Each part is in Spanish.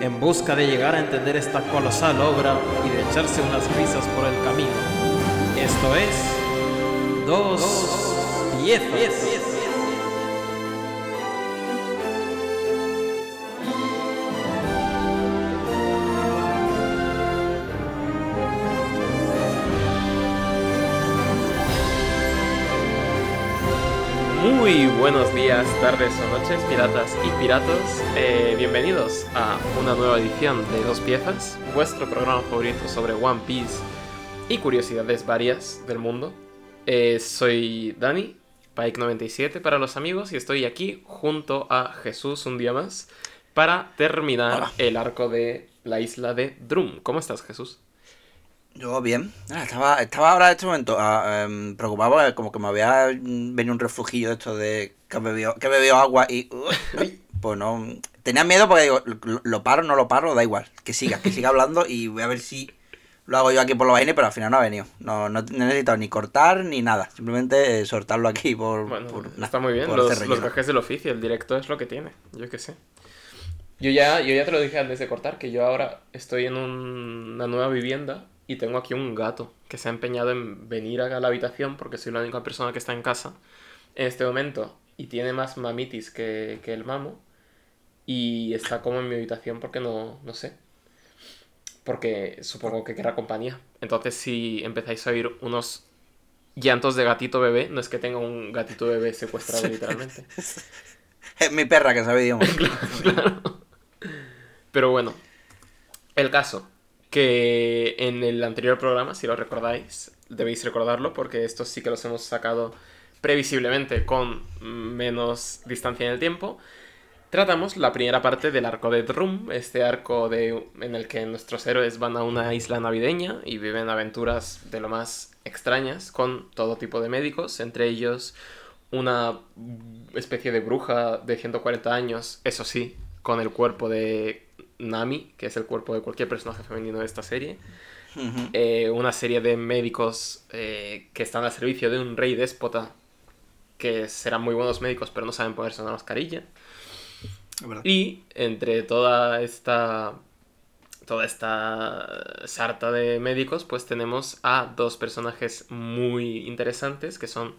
en busca de llegar a entender esta colosal obra y de echarse unas risas por el camino. Esto es Dos Piezas. Muy buenos días, tardes o noches, piratas y piratos. Eh, bienvenidos a una nueva edición de Dos Piezas, vuestro programa favorito sobre One Piece y curiosidades varias del mundo. Eh, soy Dani, Pike97 para los amigos, y estoy aquí junto a Jesús un día más para terminar Hola. el arco de la isla de Drum. ¿Cómo estás, Jesús? Yo bien. Ah, Estaba, estaba ahora en este momento ah, em, preocupado porque como que me había venido un refugillo de esto de que he bebido, que he bebido agua y... pues no... Tenía miedo porque digo, lo, lo paro, no lo paro, da igual. Que siga, que siga hablando y voy a ver si lo hago yo aquí por los vaina, pero al final no ha venido. No, no, no he necesitado ni cortar ni nada. Simplemente eh, soltarlo aquí por... Bueno, por- está muy bien. Los, los gajes del oficio, el directo es lo que tiene. Yo qué sé. Yo ya, yo ya te lo dije antes de cortar, que yo ahora estoy en un- una nueva vivienda y tengo aquí un gato que se ha empeñado en venir acá a la habitación porque soy la única persona que está en casa en este momento y tiene más mamitis que, que el mamo y está como en mi habitación porque no, no sé. Porque supongo que querrá compañía. Entonces si empezáis a oír unos llantos de gatito bebé, no es que tenga un gatito bebé secuestrado literalmente. Es mi perra que sabe idioma. claro. Pero bueno, el caso, que en el anterior programa, si lo recordáis, debéis recordarlo porque estos sí que los hemos sacado previsiblemente con menos distancia en el tiempo. Tratamos la primera parte del arco de Drum, este arco de, en el que nuestros héroes van a una isla navideña y viven aventuras de lo más extrañas con todo tipo de médicos, entre ellos una especie de bruja de 140 años, eso sí, con el cuerpo de Nami, que es el cuerpo de cualquier personaje femenino de esta serie. Eh, una serie de médicos eh, que están al servicio de un rey déspota, que serán muy buenos médicos, pero no saben ponerse una mascarilla. Y entre toda esta. Toda esta sarta de médicos, pues tenemos a dos personajes muy interesantes, que son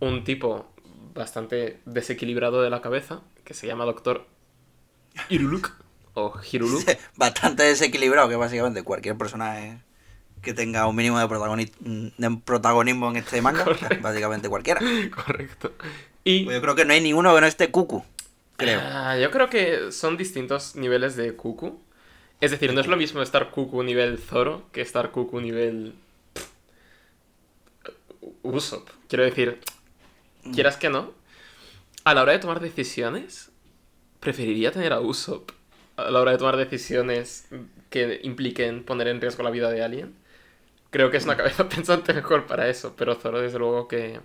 un tipo bastante desequilibrado de la cabeza, que se llama Doctor Hiruluk, o Hiruluk, bastante desequilibrado, que básicamente cualquier personaje que tenga un mínimo de, protagoni- de protagonismo en este manga, Correcto. básicamente cualquiera. correcto. Y Pues yo creo que no hay ninguno que no esté cucu, creo. Ah, yo creo que son distintos niveles de cucu. Es decir, no es lo mismo estar cucu nivel Zoro que estar cucu nivel Usopp. Quiero decir, quieras que no, a la hora de tomar decisiones, preferiría tener a Usopp a la hora de tomar decisiones que impliquen poner en riesgo la vida de alguien. Creo que es una cabeza pensante mejor para eso, pero Zoro desde luego que,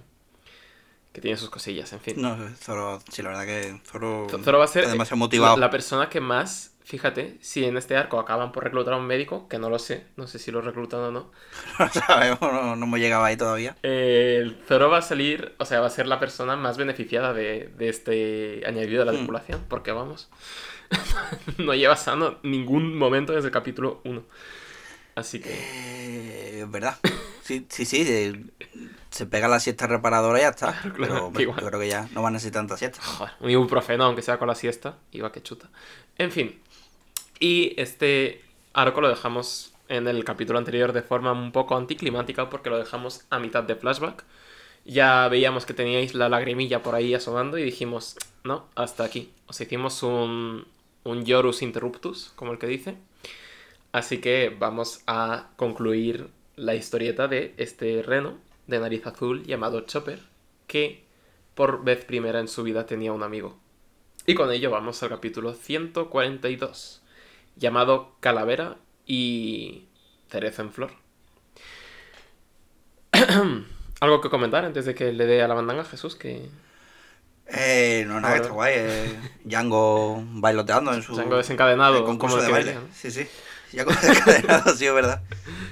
que tiene sus cosillas, en fin. No, Zoro, sí, la verdad que Zoro, Zoro va a ser demasiado motivado. La, la persona que más, fíjate, si en este arco acaban por reclutar a un médico, que no lo sé, no sé si lo reclutan o no, No sabemos, no, no hemos llegado ahí todavía. eh, Zoro va a salir, o sea, va a ser la persona más beneficiada de, de este añadido de la Hmm. tripulación, porque vamos, no lleva sano ningún momento desde el capítulo 1. Así que, Eh, es verdad. Sí, sí, sí. eh, se pega la siesta reparadora y ya está. claro, Pero yo creo que ya no va a necesitar tanta siesta. joder, un ibuprofeno, aunque sea con la siesta, iba que chuta. En fin, y este arco lo dejamos en el capítulo anterior de forma un poco anticlimática porque lo dejamos a mitad de flashback. Ya veíamos que teníais la lagrimilla por ahí asomando y dijimos, no, hasta aquí. Os hicimos un, un Yorus Interruptus, como el que dice. Así que vamos a concluir la historieta de este reno de nariz azul llamado Chopper, que por vez primera en su vida tenía un amigo. Y con ello vamos al capítulo 142, llamado Calavera y Cerezo en Flor. ¿Algo que comentar antes de que le dé a la bandanga Jesús? Que Eh, no, nada, Ahora- está guay. Eh. Django bailoteando en su. Django desencadenado, concurso como de baile. Sí, sí. Django desencadenado, sí, es verdad.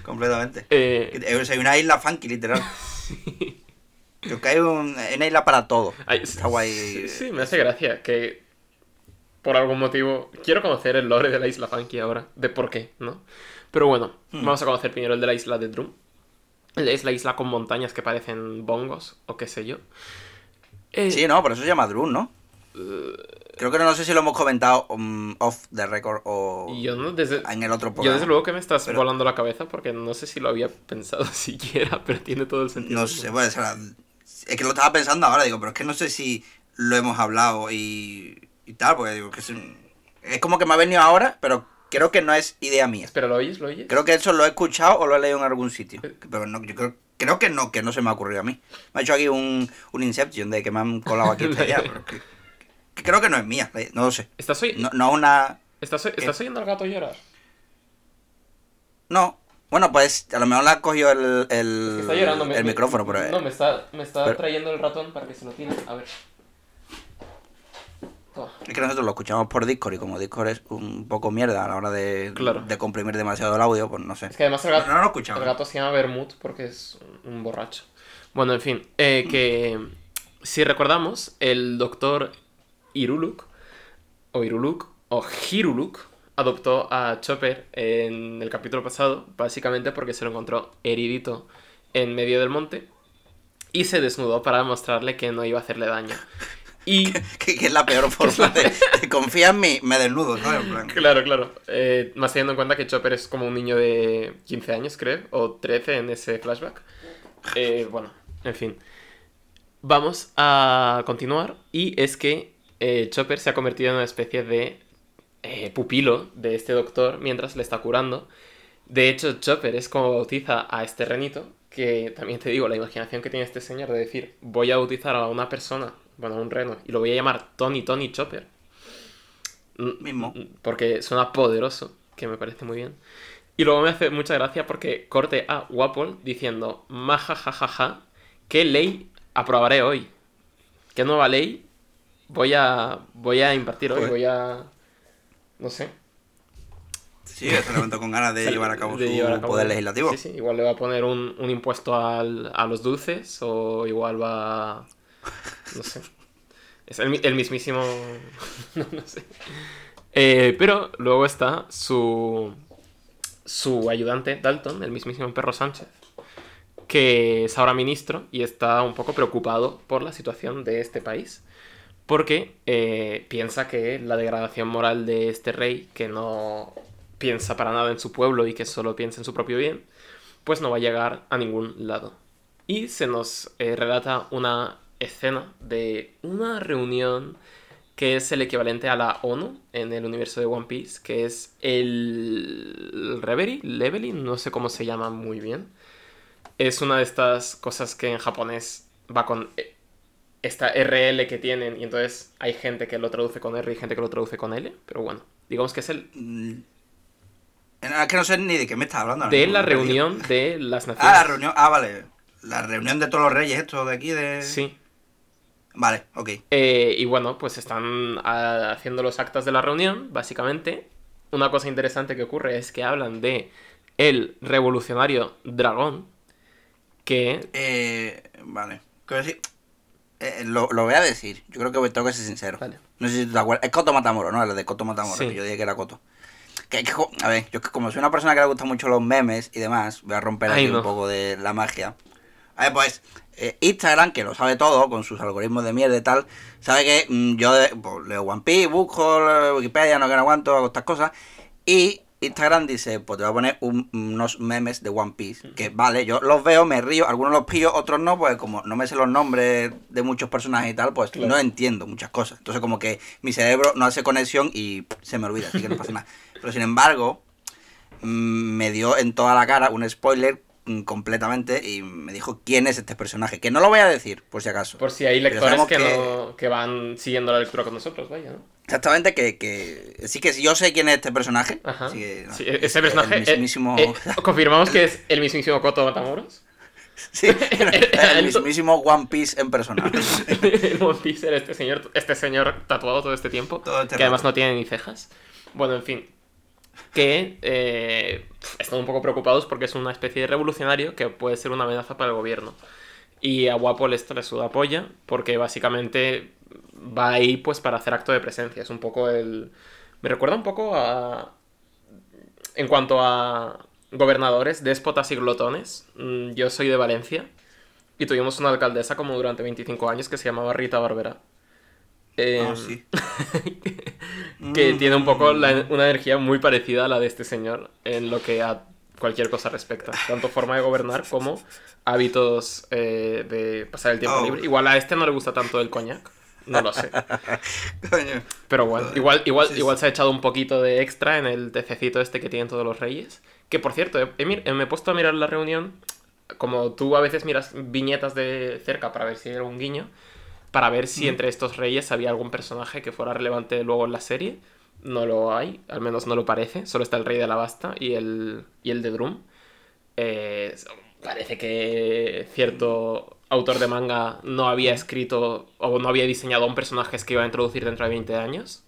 Completamente. eh, Es hay una isla funky, literal. Creo que hay un, una isla para todo. ay, Está guay. Sí, sí, me hace gracia que por algún motivo quiero conocer el lore de la isla Funky ahora, de por qué, ¿no? Pero bueno, Hmm. vamos a conocer primero el de la isla de Drum. Es la isla con montañas que parecen bongos o qué sé yo. Eh, Sí, no, por eso se llama Drun, ¿no? Creo que no, no sé si lo hemos comentado um, off the record o yo no desde en el otro yo programa. desde luego que me estás Pero- volando la cabeza porque no sé si lo había pensado siquiera, pero tiene todo el sentido. No sé, pues, es que lo estaba pensando ahora, digo, pero es que no sé si lo hemos hablado y, y tal, porque digo que es, como que me ha venido ahora, pero creo que no es idea mía. Espera, ¿lo oyes? ¿Lo oyes? Creo que eso lo he escuchado o lo he leído en algún sitio. Pero no, yo creo, creo que no, que no se me ha ocurrido a mí. Me ha hecho aquí un, un Inception de que me han colado aquí hasta allá, pero que, que creo que no es mía, eh, no lo sé. ¿Estás, oy- No, no una... ¿Estás, oy- ¿Estás oyendo al gato llorar? No. Bueno, pues a lo mejor le ha cogido el, el, Está llorando. el me- micrófono, pero... eh, No, me está, me está pero- trayendo el ratón para que se lo tire. A ver. Es que nosotros lo escuchamos por Discord y como Discord es un poco mierda a la hora de, Claro. de comprimir demasiado el audio, pues no sé. Es que además el gato, No, no lo el gato se llama Bermud porque es un borracho. Bueno, en fin, eh, que si recordamos, el doctor Iruluk, o Iruluk, o Hiruluk, adoptó a Chopper en el capítulo pasado, básicamente porque se lo encontró heridito en medio del monte y se desnudó para mostrarle que no iba a hacerle daño. Y Que, que es la peor forma de, de confía en mí, me desnudo, plan, Claro, claro. Eh, más teniendo en cuenta que Chopper es como un niño de 15 años, creo, o 13 en ese flashback. Eh, bueno, en fin. Vamos a continuar. Y es que eh, Chopper se ha convertido en una especie de pupilo de este doctor mientras le está curando. De hecho, Chopper es como bautiza a este renito, que también te digo, la imaginación que tiene este señor de decir, voy a bautizar a una persona, bueno, un reno, y lo voy a llamar Tony Tony Chopper. Mm, Mismo. Porque suena poderoso, que me parece muy bien. Y luego me hace mucha gracia porque corte a Wapol diciendo, majajajaja, ¿qué ley aprobaré hoy? ¿Qué nueva ley voy a, voy a impartir hoy? Joder. Voy a... No sé. Sí, se levantó con ganas de llevar a cabo de su llevar a cabo- poder legislativo. Sí, sí, igual le va a poner un, un impuesto al- a los dulces o igual va... No sé. Es el, mi- el mismísimo... no, no sé. Eh, pero luego está su... Su ayudante, Dalton, el mismísimo Perro Sánchez, que es ahora ministro y está un poco preocupado por la situación de este país. Porque eh, piensa que la degradación moral de este rey, que no piensa para nada en su pueblo y que solo piensa en su propio bien, pues no va a llegar a ningún lado. Y se nos eh, relata una escena de una reunión que es el equivalente a la ONU en el universo de One Piece, que es el Reverie, Leveling, no sé cómo se llama muy bien. Es una de estas cosas que en japonés va con eh, esta RL que tienen y entonces hay gente que lo traduce con R y gente que lo traduce con L, pero bueno, digamos que es el Mm. Es que no sé ni de qué me estás hablando. de la reunión de las naciones. Ah, la reunión. Ah, vale. La reunión de todos los reyes, esto de aquí, de. Sí. Vale, ok. Eh, y bueno, pues están ah, haciendo los actas de la reunión, básicamente. Una cosa interesante que ocurre es que hablan de el revolucionario dragón, que... Eh, vale. Quiero decir, eh, lo, lo voy a decir. Yo creo que tengo que ser sincero. Vale. No sé si tú te acuerdas. Es Coto Matamoro, ¿no? El de Coto Matamoro, Sí. que yo dije que era Coto. Que, que co- a ver, yo como soy una persona que le gustan mucho los memes y demás, voy a romper Ay, aquí no. un poco de la magia. A ver, pues, eh, Instagram, que lo sabe todo, con sus algoritmos de mierda y tal, sabe que mm, yo de- pues, leo One Piece, busco Wikipedia, no que no aguanto, hago estas cosas. Y Instagram dice, pues te voy a poner un- unos memes de One Piece. Que vale, yo los veo, me río, algunos los pillo, otros no, pues como no me sé los nombres de muchos personajes y tal, pues Claro. no entiendo muchas cosas. Entonces como que mi cerebro no hace conexión y se me olvida, así que no pasa nada. Pero sin embargo, mm, me dio en toda la cara un spoiler completamente y me dijo quién es este personaje. Que no lo voy a decir, por si acaso. Por si hay lectores que, que- no, que van siguiendo la lectura con nosotros, vaya, ¿no? Exactamente, que, que sí que yo sé quién es este personaje. Ajá. así que, no, Sí, es ese el personaje. eh, mismísimo, eh, confirmamos que es el mismísimo Koto Matamoros. sí, el mismísimo One Piece en persona. el One Piece era este señor, este señor tatuado todo este tiempo. Todo este que además no tiene ni cejas. Bueno, en fin. Que eh, están un poco preocupados porque es una especie de revolucionario que puede ser una amenaza para el gobierno. Y a Wapol esto le suda polla porque básicamente va ahí pues para hacer acto de presencia. Es un poco el... Me recuerda un poco a... En cuanto a gobernadores, déspotas y glotones. mm, Yo soy de Valencia y tuvimos una alcaldesa como durante 25 años que se llamaba Rita Barbera. Eh, sí. que Mm. tiene un poco la- una energía muy parecida a la de este señor en lo que a cualquier cosa respecta. Tanto forma de gobernar como hábitos eh, de pasar el tiempo Oh. libre. Igual a este no le gusta tanto el coñac. No lo sé. Coño. Pero bueno, igual, igual, Sí, igual se ha echado un poquito de extra en el tececito este que tienen todos los reyes. Que por cierto, he- he mir- me he puesto a mirar la reunión. Como tú a veces miras viñetas de cerca para ver si hay algún guiño. Para ver si entre estos reyes había algún personaje que fuera relevante luego en la serie. No lo hay, al menos no lo parece. Solo está el rey de la basta y el, y el de Drum. Eh, parece que cierto autor de manga no había escrito o no había diseñado un personaje que iba a introducir dentro de 20 años.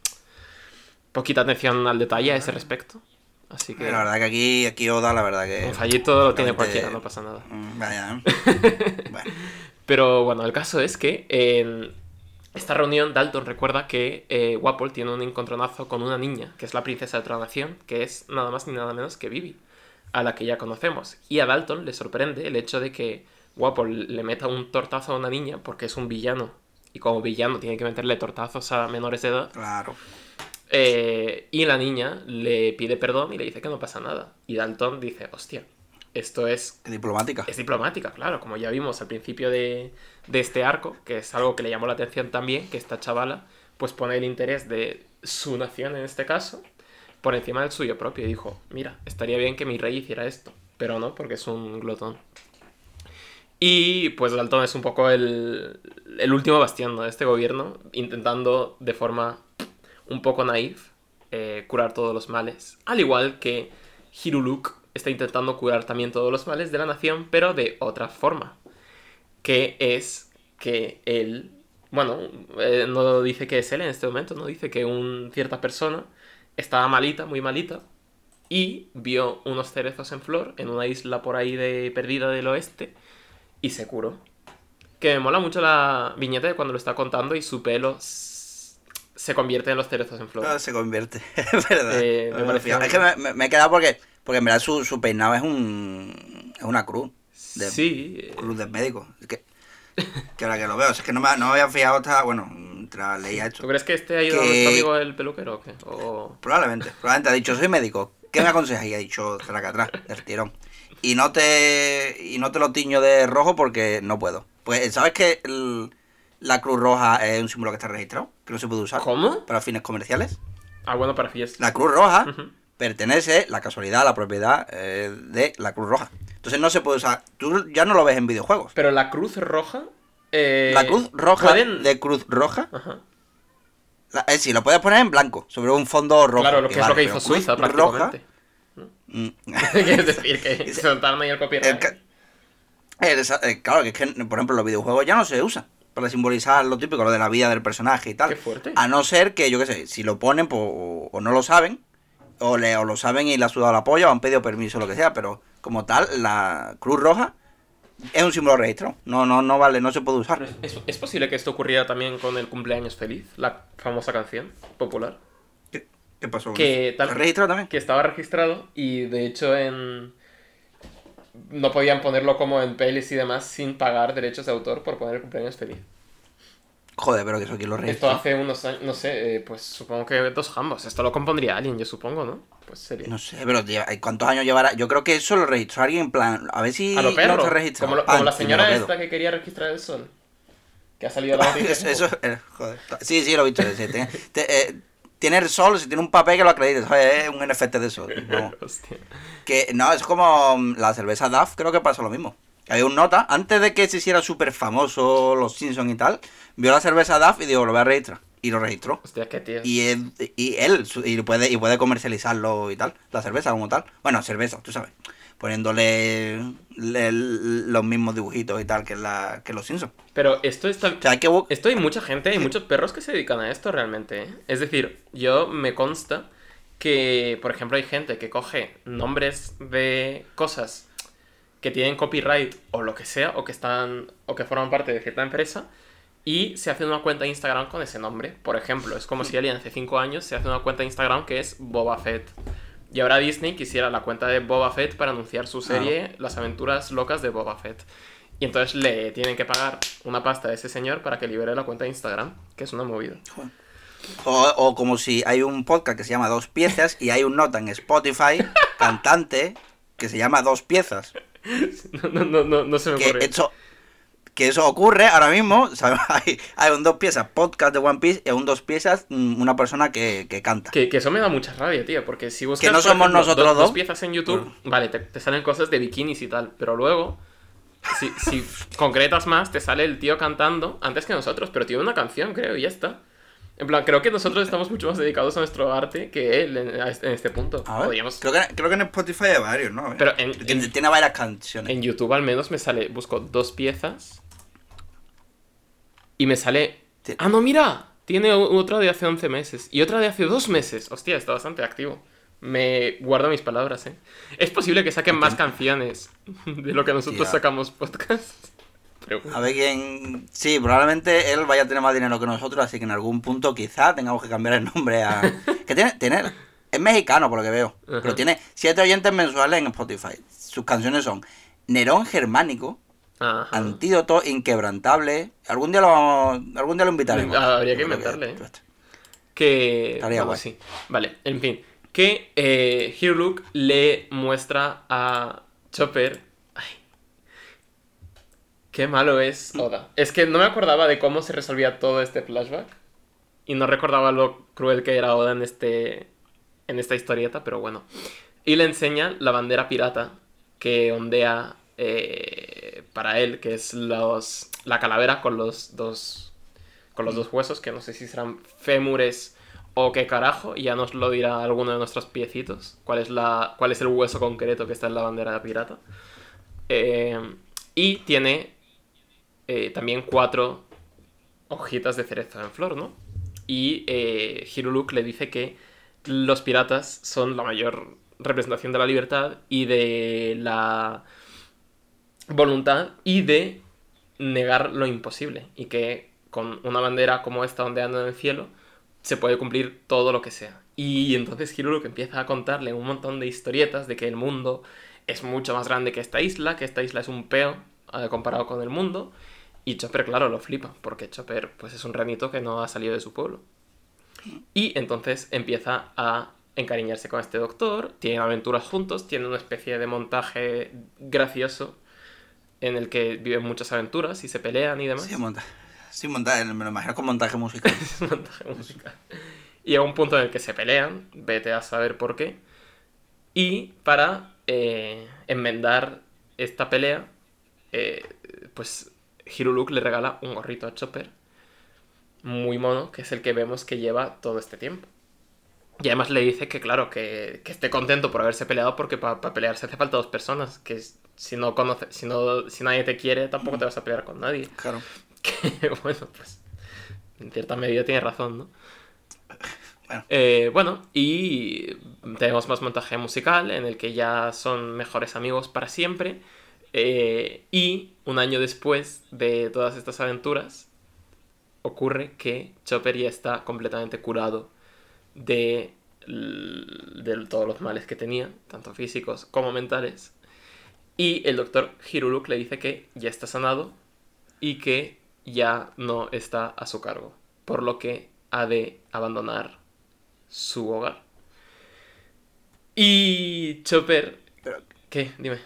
Poquita atención al detalle a ese respecto. Así que La verdad que aquí, aquí Oda, la verdad que... un fallito lo tiene cualquiera, no pasa nada. Mm, Vaya, ¿eh? bueno. Pero bueno, el caso es que en esta reunión Dalton recuerda que eh, tiene un encontronazo con una niña, que es la princesa de otra nación, que es nada más ni nada menos que Vivi, a la que ya conocemos. Y a Dalton le sorprende el hecho de que Wapol le meta un tortazo a una niña porque es un villano. Y como villano tiene que meterle tortazos a menores de edad. Claro. Eh, y la niña le pide perdón y le dice que no pasa nada. Y Dalton dice, hostia, esto es Qué diplomática. es diplomática, claro, como ya vimos al principio de, de este arco, que es algo que le llamó la atención también, que esta chavala pues pone el interés de su nación en este caso por encima del suyo propio y dijo, mira, estaría bien que mi rey hiciera esto, pero no, porque es un glotón. Y pues Dalton es un poco el, el último bastión de este gobierno, intentando de forma un poco naif eh, curar todos los males. Al igual que Hiruluk está intentando curar también todos los males de la nación, pero de otra forma. Que es que él, bueno, eh, no dice que es él en este momento, no dice que un, cierta persona estaba malita, muy malita, y vio unos cerezos en flor en una isla por ahí de perdida del oeste y se curó. Que me mola mucho la viñeta de cuando lo está contando y su pelo se convierte en los cerezos en flor. Ah, se convierte, es verdad. Eh, me No. Es que me, he quedado porque, porque en verdad su, su peinado es un es una cruz. De, sí, Cruz del médico. Es que, que ahora que lo veo, es que no me, no me había fijado hasta, bueno, tras leía esto. ¿tú crees que este ha ido a que- nuestro amigo el peluquero o qué? O... Probablemente, probablemente ha dicho, soy médico, ¿qué me aconsejas? Y ha dicho, traca atrás, del tirón. Y no te y no te lo tiño de rojo porque no puedo. Pues, ¿sabes que el- la Cruz Roja es un símbolo que está registrado? Que no se puede usar ¿Cómo? para fines comerciales. Ah, bueno, para fiestas. La Cruz Roja Ujú. pertenece, la casualidad, la propiedad eh, de la Cruz Roja. Entonces no se puede usar. Tú ya no lo ves en videojuegos. Pero la cruz roja... eh, la Cruz Roja pueden- de Cruz Roja, Ajá. la, eh, sí, lo puedes poner en blanco, sobre un fondo rojo. Claro, lo que es lo que hizo Suiza Roja, prácticamente. mm, Quieres decir que soltaron ahí el copyright. El esa- eh, claro, que es que, por ejemplo, los videojuegos ya no se usan para simbolizar lo típico, lo de la vida del personaje y tal. Qué fuerte. A no ser que, yo qué sé, si lo ponen pues, o, o no lo saben, o, le, o lo saben y le ha sudado la polla, o han pedido permiso o lo que sea, pero como tal, la Cruz Roja es un símbolo registrado. No, no, no vale, no se puede usar. ¿Es, es posible que esto ocurriera también con el cumpleaños feliz? La famosa canción popular. ¿Qué, qué pasó? Que tal- ¿Está registrado también? Que estaba registrado y de hecho en... No podían ponerlo como en pelis y demás sin pagar derechos de autor por poner el cumpleaños feliz. Joder, pero que eso aquí lo Esto registró. hace unos años, no sé, eh, pues supongo que dos jambos. Esto lo compondría alguien, yo supongo, ¿no? Pues sería. No sé, pero lleva- ¿cuántos años llevará? Yo creo que eso lo registró alguien en plan, a ver si A lo perro. registrado. Como, lo- como la señora esta que quería registrar el sol. Que ha salido a la noticia. Eso, eso, eh, joder. Sí, sí, lo he visto. sí, tiene, te- eh, tiene el sol, si tiene un papel que lo acredite, ¿sabes? Es un NFT de sol. No. Que no, es como mm, la cerveza DAF, creo que pasa lo mismo. Hay un nota, antes de que se hiciera súper famoso los Simpsons y tal, vio la cerveza DAF y digo, lo voy a registrar. y lo registró. Hostia, qué tío. Y, él- y él y puede, y puede comercializarlo y tal, la cerveza como tal. Bueno, cerveza, tú sabes. Poniéndole le- los mismos dibujitos y tal que, la, que los Simpsons. Pero esto está... O sea, hay que Esto hay mucha gente, hay muchos perros que se dedican a esto realmente. ¿eh? Es decir, yo me consta que, por ejemplo, hay gente que coge nombres de cosas que tienen copyright o lo que sea, o que están, o que forman parte de cierta empresa, y se hace una cuenta de Instagram con ese nombre. Por ejemplo, es como si alguien hace 5 años se hace una cuenta de Instagram que es Boba Fett. Y ahora Disney quisiera la cuenta de Boba Fett para anunciar su serie Las aventuras locas de Boba Fett. Y entonces le tienen que pagar una pasta a ese señor para que libere la cuenta de Instagram, que es una movida. O, o como si hay un podcast que se llama Dos Piezas y hay un nota en Spotify, cantante, que se llama Dos Piezas. No, no, no, no, no se me Que ocurre. eso, que eso ocurre ahora mismo. ¿sabes? Hay, hay un Dos Piezas podcast de One Piece y un Dos Piezas mm, una persona que, que canta. Que, que eso me da mucha rabia, tío, porque si buscas Que no somos ejemplo, nosotros dos, dos. piezas en YouTube, vale, te, te salen cosas de bikinis y tal, pero luego, si, si concretas más, te sale el tío cantando antes que nosotros, pero tiene una canción, creo, y ya está. En plan, creo que nosotros estamos mucho más dedicados a nuestro arte que él en, este- en este punto. A ver, Podríamos- creo, que, creo que en Spotify hay varios, ¿no? Pero en- en- tiene varias canciones. En YouTube al menos me sale, busco dos piezas y me sale... Ah, no, mira, tiene otra de hace 11 meses y otra de hace dos meses. Hostia, está bastante activo. Me guardo mis palabras, ¿eh? Es posible que saquen más canciones de lo que nosotros sacamos podcasts. Pero... A ver quién. Sí, probablemente él vaya a tener más dinero que nosotros, así que en algún punto quizá tengamos que cambiar el nombre a. Que tiene. tiene es mexicano, por lo que veo. Ajá. Pero tiene siete oyentes mensuales en Spotify. Sus canciones son Nerón Germánico, Ajá. Antídoto Inquebrantable. Algún día lo vamos- algún día lo invitaremos. Ah, habría que inventarle, ¿eh? Que. Estaría vamos, guay. sí. Vale, en fin. Que eh, le muestra a Chopper. Ay. Qué malo es Oda. Es que no me acordaba de cómo se resolvía todo este flashback. Y no recordaba lo cruel que era Oda en este. en esta historieta, pero bueno. Y le enseña la bandera pirata que ondea eh, para él, que es los, la calavera con los dos con los dos huesos, que no sé si serán fémures o qué carajo, y ya nos lo dirá alguno de nuestros piecitos, cuál es, la, cuál es el hueso concreto que está en la bandera pirata. Eh, y tiene eh, también cuatro hojitas de cerezo en flor, ¿no? Y eh, Hiruluk le dice que los piratas son la mayor representación de la libertad y de la voluntad y de negar lo imposible y que con una bandera como esta ondeando en el cielo se puede cumplir todo lo que sea. Y entonces Hiruluk empieza a contarle un montón de historietas de que el mundo es mucho más grande que esta isla, que esta isla es un peo eh, comparado con el mundo. Y Chopper, claro, lo flipa, porque Chopper pues, es un ranito que no ha salido de su pueblo. Y entonces empieza a encariñarse con este doctor, tienen aventuras juntos, tienen una especie de montaje gracioso en el que viven muchas aventuras y se pelean y demás. Sí, monta sí, montaje, me lo imagino con montaje musical. montaje musical. Y a un punto en el que se pelean, vete a saber por qué. Y para eh, enmendar esta pelea, eh, pues Hiruluk le regala un gorrito a Chopper, muy mono, que es el que vemos que lleva todo este tiempo. Y además le dice que, claro, que, que esté contento por haberse peleado porque para pelearse hace falta dos personas, que si no conoce, si no, si nadie te quiere, tampoco te vas a pelear con nadie. Claro. Que bueno, pues en cierta medida tiene razón, ¿no? Bueno. Eh, bueno, y tenemos más montaje musical en el que ya son mejores amigos para siempre. eh, y un año después de todas estas aventuras, ocurre que Chopper ya está completamente curado de, todos los males que tenía, tanto físicos como mentales. Y el doctor Hiruluk le dice que ya está sanado y que ya no está a su cargo, por lo que ha de abandonar su hogar. Y Chopper... ¿Qué? Dime.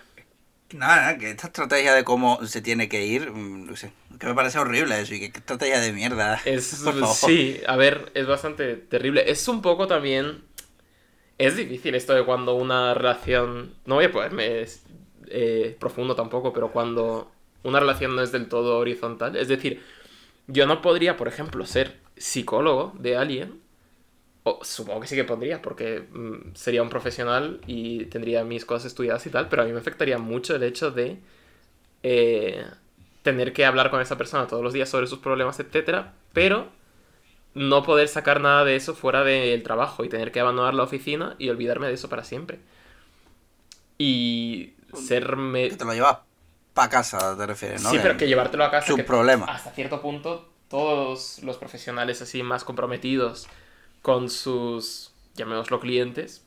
Nada, que esta estrategia de cómo se tiene que ir, mm, no sé, que me parece horrible eso y que qué estrategia de mierda. Es, sí, a ver, es bastante terrible. Es un poco también... Es difícil esto de cuando una relación... No voy a ponerme eh, profundo tampoco, pero cuando una relación no es del todo horizontal. Es decir, yo no podría, por ejemplo, ser psicólogo de alguien, supongo que sí que pondría, porque mm, sería un profesional y tendría mis cosas estudiadas y tal, pero a mí me afectaría mucho el hecho de eh, tener que hablar con esa persona todos los días sobre sus problemas, etcétera, pero no poder sacar nada de eso fuera del trabajo y tener que abandonar la oficina y olvidarme de eso para siempre. Y serme... Que te lo llevas para casa, te refieres, ¿no? Sí, pero que llevártelo a casa... Su que problema. Hasta cierto punto, todos los profesionales así más comprometidos con sus, llamémoslo, clientes,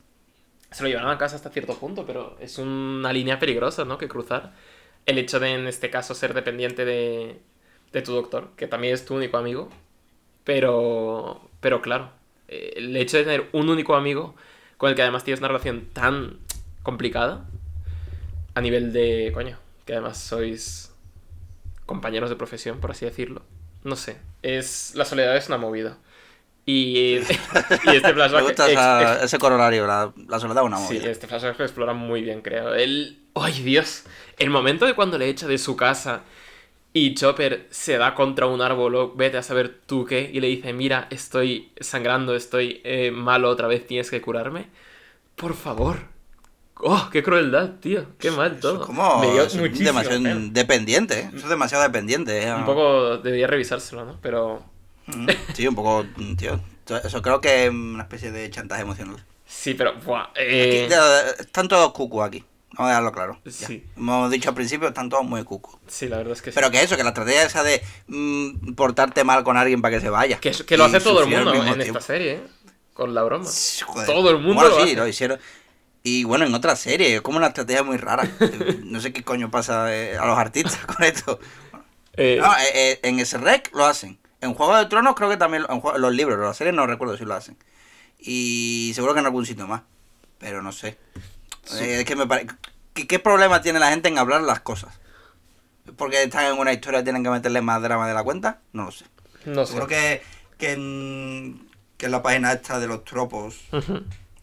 se lo llevarán a casa hasta cierto punto, pero es una línea peligrosa, ¿no? Que cruzar. El hecho de, en este caso, ser dependiente de, de tu doctor, que también es tu único amigo, pero, pero claro, eh, el hecho de tener un único amigo con el que además tienes una relación tan complicada, a nivel de, coño, que además sois compañeros de profesión, por así decirlo. No sé, es la soledad es una movida. Y, y este Me flashback... gusta esa- ex- ese corolario, la, la soledad una Sí, movida. este flashback lo explora muy bien, creo. El... ¡Ay, Dios! El momento de cuando le echa de su casa y Chopper se da contra un árbol o vete a saber tú qué y le dice, mira, estoy sangrando, estoy eh, malo otra vez, tienes que curarme. Por favor. ¡Oh, qué crueldad, tío! ¡Qué mal todo! como Me dio es demasiado dependiente, ¿eh? Eso es demasiado dependiente, ¿eh? Un poco debería revisárselo, ¿no? Pero Mm, Sí, un poco, mm, tío. Eso creo que es una especie de chantaje emocional. sí, pero... buah, eh, están todos cucos aquí. Vamos a dejarlo claro. Sí. Hemos dicho al principio, están todos muy cucos. Sí, la verdad es que sí. Pero que eso, que la estrategia esa de mm, portarte mal con alguien para que se vaya. Que, que lo hace todo el mundo en tiempo. esta serie, ¿eh? Con la broma. Joder. Todo el mundo Bueno, lo sí, hace. lo hicieron. Y bueno, en otra serie, es como una estrategia muy rara. no sé qué coño pasa eh, a los artistas con esto. Eh, No, eh, eh, en ese rec lo hacen. En Juego de Tronos creo que también, en los libros, las series no recuerdo si lo hacen. Y seguro que en algún sitio más. Pero no sé. Eh, es que me parece... ¿Qué, ¿Qué problema tiene la gente en hablar las cosas? Porque están en una historia tienen que meterle más drama de la cuenta? No lo sé. no sé. Seguro que, que, en, que en la página esta de los tropos,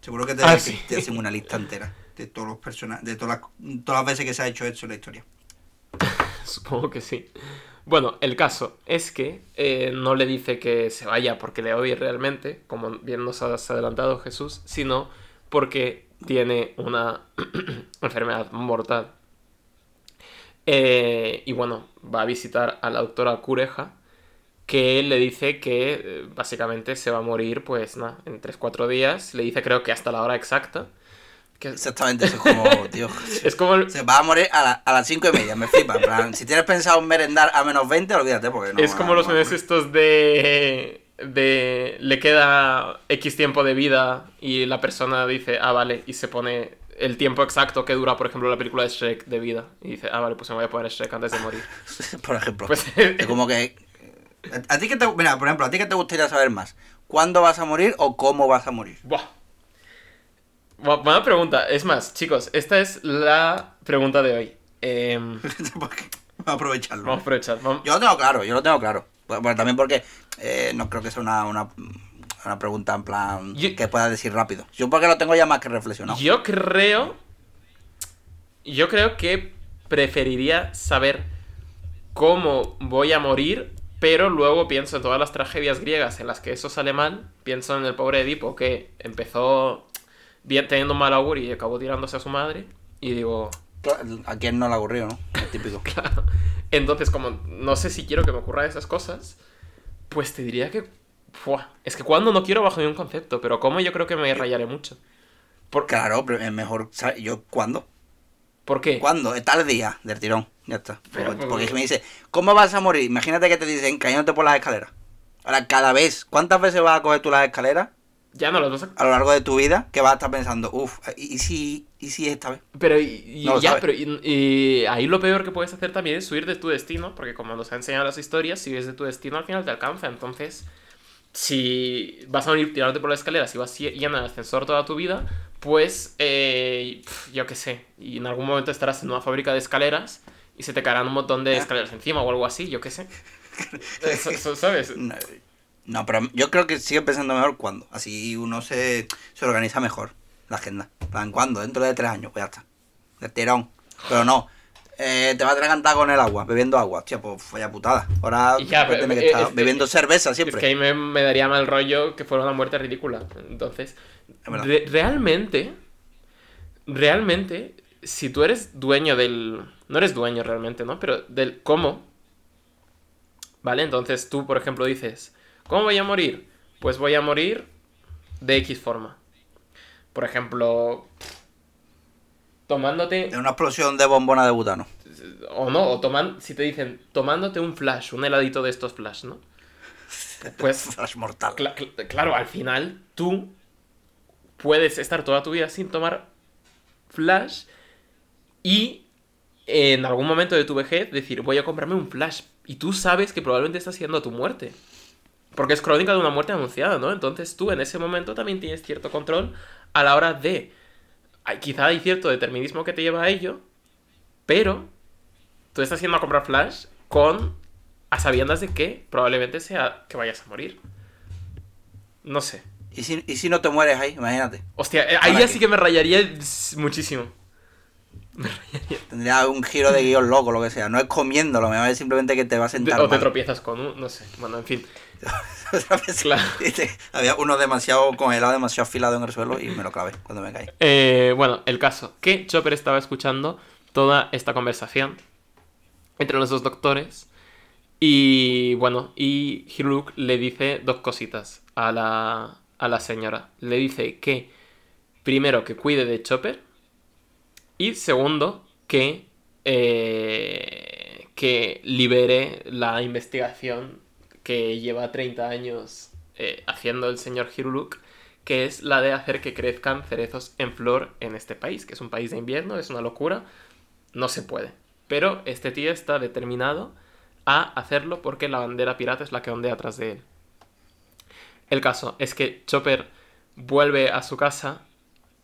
seguro que te, Ah, que sí. te hacen una lista entera de todos los personajes, de todas las, todas las veces que se ha hecho esto en la historia. Supongo que sí. Bueno, el caso es que eh, no le dice que se vaya porque le odia realmente, como bien nos has adelantado Jesús, sino porque tiene una enfermedad mortal. Eh, y bueno, va a visitar a la doctora Cureja, que le dice que eh, básicamente se va a morir, pues en 3-4 días. Le dice creo que hasta la hora exacta. Que Exactamente, eso es como, tío. es como el- Se va a morir a, la- a las 5 y media, me flipa. plan, si tienes pensado en merendar a menos 20, olvídate porque no. es como no los memes estos de. de. le queda X tiempo de vida y la persona dice, ah, vale, y se pone el tiempo exacto que dura, por ejemplo, la película de Shrek de vida. Y dice, ah, vale, pues me voy a poner Shrek antes de morir. Por ejemplo. Pues. Es como que. A, a ti que te. Mira, por ejemplo, a ti que te gustaría saber más. ¿Cuándo vas a morir o cómo vas a morir? Buah. Bu- Buena pregunta. Es más, chicos, esta es la pregunta de hoy. Em, Vamos a aprovecharlo. vamos a aprovechar. vamos- Yo lo tengo claro, yo lo tengo claro. Bueno, también porque eh, no creo que sea una, una, una pregunta en plan Yo- que puedas decir rápido. Yo porque lo tengo ya más que reflexionado. Yo creo. Yo creo que preferiría saber cómo voy a morir, pero luego pienso en todas las tragedias griegas en las que eso sale mal. Pienso en el pobre Edipo que empezó teniendo un mal augurio y acabó tirándose a su madre. Y digo, A quien no le ha ocurrido, ¿no? Es típico. claro. Entonces, como no sé si quiero que me ocurran esas cosas, pues te diría que. Es que cuando no quiero bajo ningún concepto, pero como yo creo que me rayaré mucho. ¿Por, Claro, pero es mejor. ¿sabes? ¿Yo cuándo? ¿Por qué? ¿Cuándo? Tal día del tirón. Ya está. Pero, porque, porque me dice, ¿cómo vas a morir? Imagínate que te dicen cayéndote por las escaleras. Ahora, cada vez, ¿cuántas veces vas a coger tú las escaleras Ya no las vas a a lo largo de tu vida que vas a estar pensando, uff, ¿y, si, ¿y si esta vez? Pero, y, y No lo ya, pero y, y ahí lo peor que puedes hacer también es huir de tu destino, porque como nos ha enseñado las historias, si huires de tu destino al final te alcanza. Entonces, si vas a morir tirándote por la escalera, si vas yendo en el ascensor toda tu vida, pues, eh, yo qué sé, y en algún momento estarás en una fábrica de escaleras y se te caerán un montón de escaleras encima o algo así, yo qué sé. Eso- eso, ¿Sabes? No, no, pero yo creo que sigue pensando mejor cuándo. Así uno se, se organiza mejor la agenda. En plan, ¿cuándo? Dentro de tres años, pues ya está. De tirón. Pero no. eh, te va a atragantar con el agua, bebiendo agua. Hostia, pues vaya putada. Ahora Y ya, pero, tiene que eh, estar es bebiendo cerveza Es siempre. que ahí me, me daría mal rollo que fuera una muerte ridícula. Entonces, Es re- realmente, realmente, si tú eres dueño del... No eres dueño realmente, ¿no? Pero del cómo. ¿Vale? Entonces tú, por ejemplo, dices, ¿cómo voy a morir? Pues voy a morir de X forma. Por ejemplo, tomándote De una explosión de bombona de butano. o no, o toman, si te dicen tomándote un flash, un heladito de estos flash, ¿no? Pues Flash mortal. cla- cl- claro, al final tú puedes estar toda tu vida sin tomar flash y en algún momento de tu vejez decir voy a comprarme un flash y tú sabes que probablemente estás haciendo tu muerte. Porque es crónica de una muerte anunciada, ¿no? Entonces tú en ese momento también tienes cierto control a la hora de... hay- Quizá hay cierto determinismo que te lleva a ello, pero tú estás yendo a comprar flash con a sabiendas de que probablemente sea que vayas a morir. No sé. ¿Y si, y si no te mueres ahí, imagínate. Hostia, eh, ahí ¿Para ya sí que me rayaría muchísimo. Me rayaría. Tendría un giro de guion loco, lo que sea. No es comiéndolo, me va a decir simplemente que te va a sentar o te tropiezas con un, no sé. Bueno, en fin. Había uno demasiado congelado, demasiado afilado en el suelo y me lo clavé cuando me caí. Eh, bueno, el caso, que Chopper estaba escuchando toda esta conversación entre los dos doctores y bueno, y Hiruk le dice dos cositas a la, a la señora. Le dice que primero que cuide de Chopper y segundo que, eh, que libere la investigación que lleva 30 años eh, haciendo el señor Hiruluk, que es la de hacer que crezcan cerezos en flor en este país, que es un país de invierno, es una locura, no se puede. Pero este tío está determinado a hacerlo porque la bandera pirata es la que ondea atrás de él. El caso es que Chopper vuelve a su casa,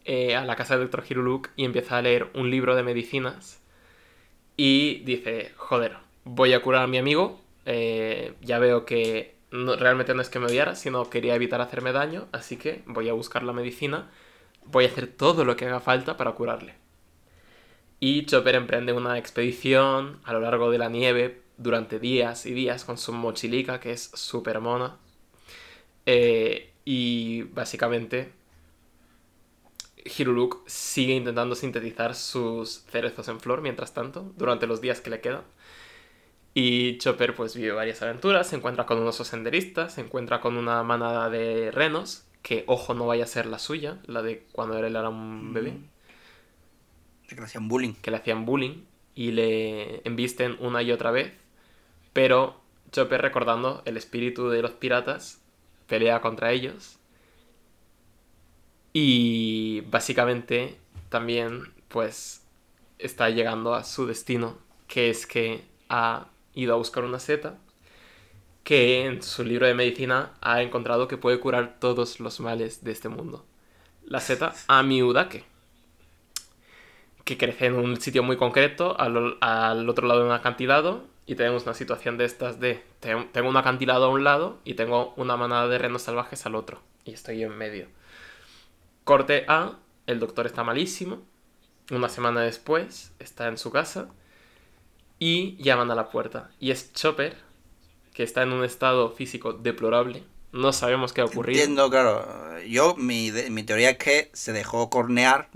eh, a la casa del Dr. Hiruluk, y empieza a leer un libro de medicinas. Y dice, joder, voy a curar a mi amigo. Eh, ya veo que no- realmente no es que me odiara, sino quería evitar hacerme daño. Así que voy a buscar la medicina. Voy a hacer todo lo que haga falta para curarle. Y Chopper emprende una expedición a lo largo de la nieve durante días y días con su mochilica, que es súper mona. Eh, y básicamente Hiruluk sigue intentando sintetizar sus cerezos en flor mientras tanto, durante los días que le quedan. Y Chopper pues vive varias aventuras, se encuentra con un oso senderista, se encuentra con una manada de renos, que ojo no vaya a ser la suya, la de cuando él era un bebé. Que le hacían bullying. que le hacían bullying y le embisten una y otra vez, pero Chopper recordando el espíritu de los piratas pelea contra ellos. Y básicamente también pues está llegando a su destino, que es que ha ido a buscar una seta que en su libro de medicina ha encontrado que puede curar todos los males de este mundo. La seta Amiudake que crece en un sitio muy concreto, al, al otro lado de un acantilado, y tenemos una situación de estas de, te- tengo un acantilado a un lado y tengo una manada de renos salvajes al otro, y estoy en medio. Corte A, el doctor está malísimo, una semana después está en su casa, y llaman a la puerta, y es Chopper, que está en un estado físico deplorable, no sabemos qué ha ocurrido. Entiendo, claro. Yo, mi, mi teoría es que se dejó cornear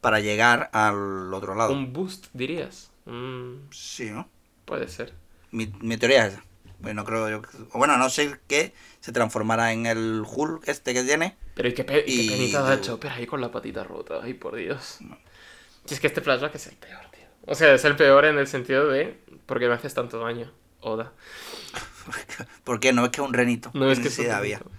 para llegar al otro lado. Un boost, dirías. Mm, Sí, ¿no? puede ser. Mi, mi teoría es esa. Bueno, creo yo. Bueno, no ser que se transformara en el Hulk este que tiene. Pero ¿y qué, pe- Y- qué penita da Chopper ahí con la patita rota? Ay, por Dios. Si es que este flashback es el peor. O sea, es el peor en el sentido de... ¿Por qué me haces tanto daño? Oda. ¿Por qué? No es que es un renito. No es ¿Qué que es un bonito.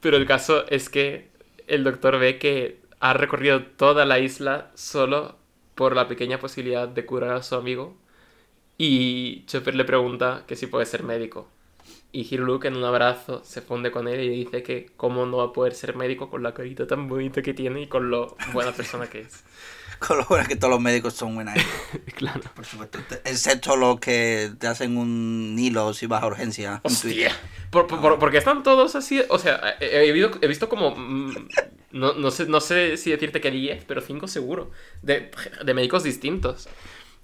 Pero el caso es que el doctor ve que ha recorrido toda la isla solo por la pequeña posibilidad de curar a su amigo. Y Chopper le pregunta que si puede ser médico. Y Hiruluk en un abrazo se funde con él y dice que cómo no va a poder ser médico con la carita tan bonita que tiene y con lo buena persona que es. Con lo bueno es que todos los médicos son buenas. claro. Por supuesto. Excepto los que te hacen un hilo si vas a urgencia. Hostia. Por, por- por- porque están todos así. O sea, he, he visto, he visto como. mm, No, no, sé, no sé si decirte que 10, pero 5 seguro. De, de médicos distintos.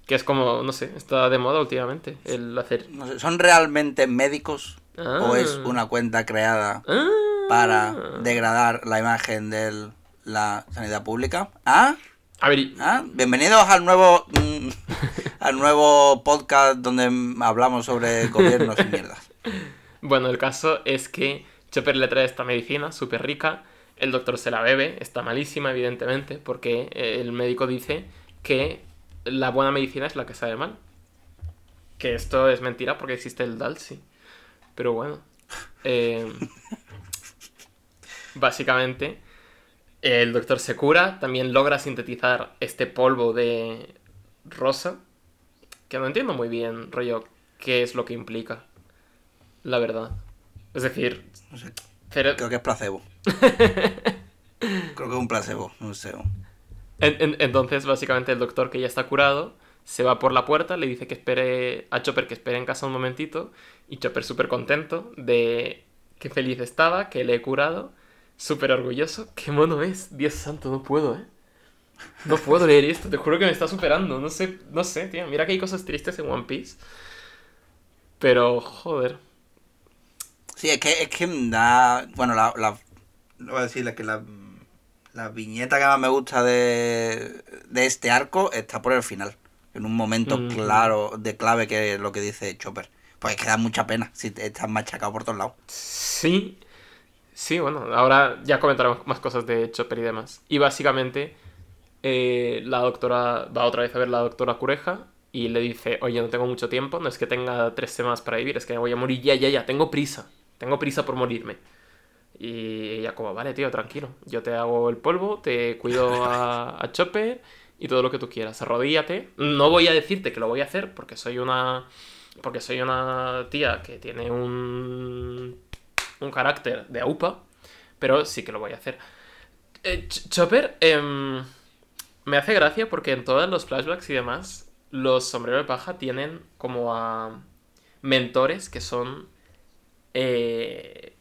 Que es como, no sé, está de moda últimamente el hacer... No sé, ¿son realmente médicos? ¿O Ah. es una cuenta creada Ah. para degradar la imagen de la sanidad pública? ¿Ah? A ver, ¿Ah? Bienvenidos al nuevo mm, al nuevo podcast donde hablamos sobre gobiernos y mierdas. bueno, el caso es que Chopper le trae esta medicina súper rica, el doctor se la bebe, está malísima evidentemente, porque eh, el médico dice que la buena medicina es la que sabe mal. Que esto es mentira porque existe el Dalsy. Pero bueno. eh, básicamente, el doctor se cura, también logra sintetizar este polvo de rosa, que no entiendo muy bien, rollo, qué es lo que implica, la verdad. Es decir, No sé, cere- creo que es placebo. Creo que es un placebo, no sé. En- en- entonces, básicamente, el doctor que ya está curado se va por la puerta, le dice que espere a Chopper que espere en casa un momentito, y Chopper súper contento de qué feliz estaba, que le he curado, súper orgulloso. ¡Qué mono es! Dios santo, no puedo, ¿eh? No puedo leer esto, te juro que me está superando. No sé, no sé, tío. Mira que hay cosas tristes en One Piece. Pero, joder. Sí, es que, es que da. Bueno, la. la no voy a decirle que la, la viñeta que más me gusta de, de este arco está por el final. En un momento Mm. claro, de clave que es lo que dice Chopper. Pues es que da mucha pena si te- estás machacado por todos lados. Sí. Sí, bueno, ahora ya comentaremos más cosas de Chopper y demás. Y básicamente, eh, la doctora va otra vez a ver la doctora Cureja y le dice, oye, no tengo mucho tiempo, no es que tenga tres semanas para vivir, es que me voy a morir ya, ya, ya, tengo prisa, tengo prisa por morirme. Y ella como, vale, tío, tranquilo, yo te hago el polvo, te cuido a, a Chopper y todo lo que tú quieras, arrodíllate. No voy a decirte que lo voy a hacer porque soy una... Porque soy una tía que tiene un un carácter de AUPA, pero sí que lo voy a hacer. Eh, Ch- Chopper em, me hace gracia porque en todos los flashbacks y demás, los sombreros de paja tienen como a mentores que son. eh,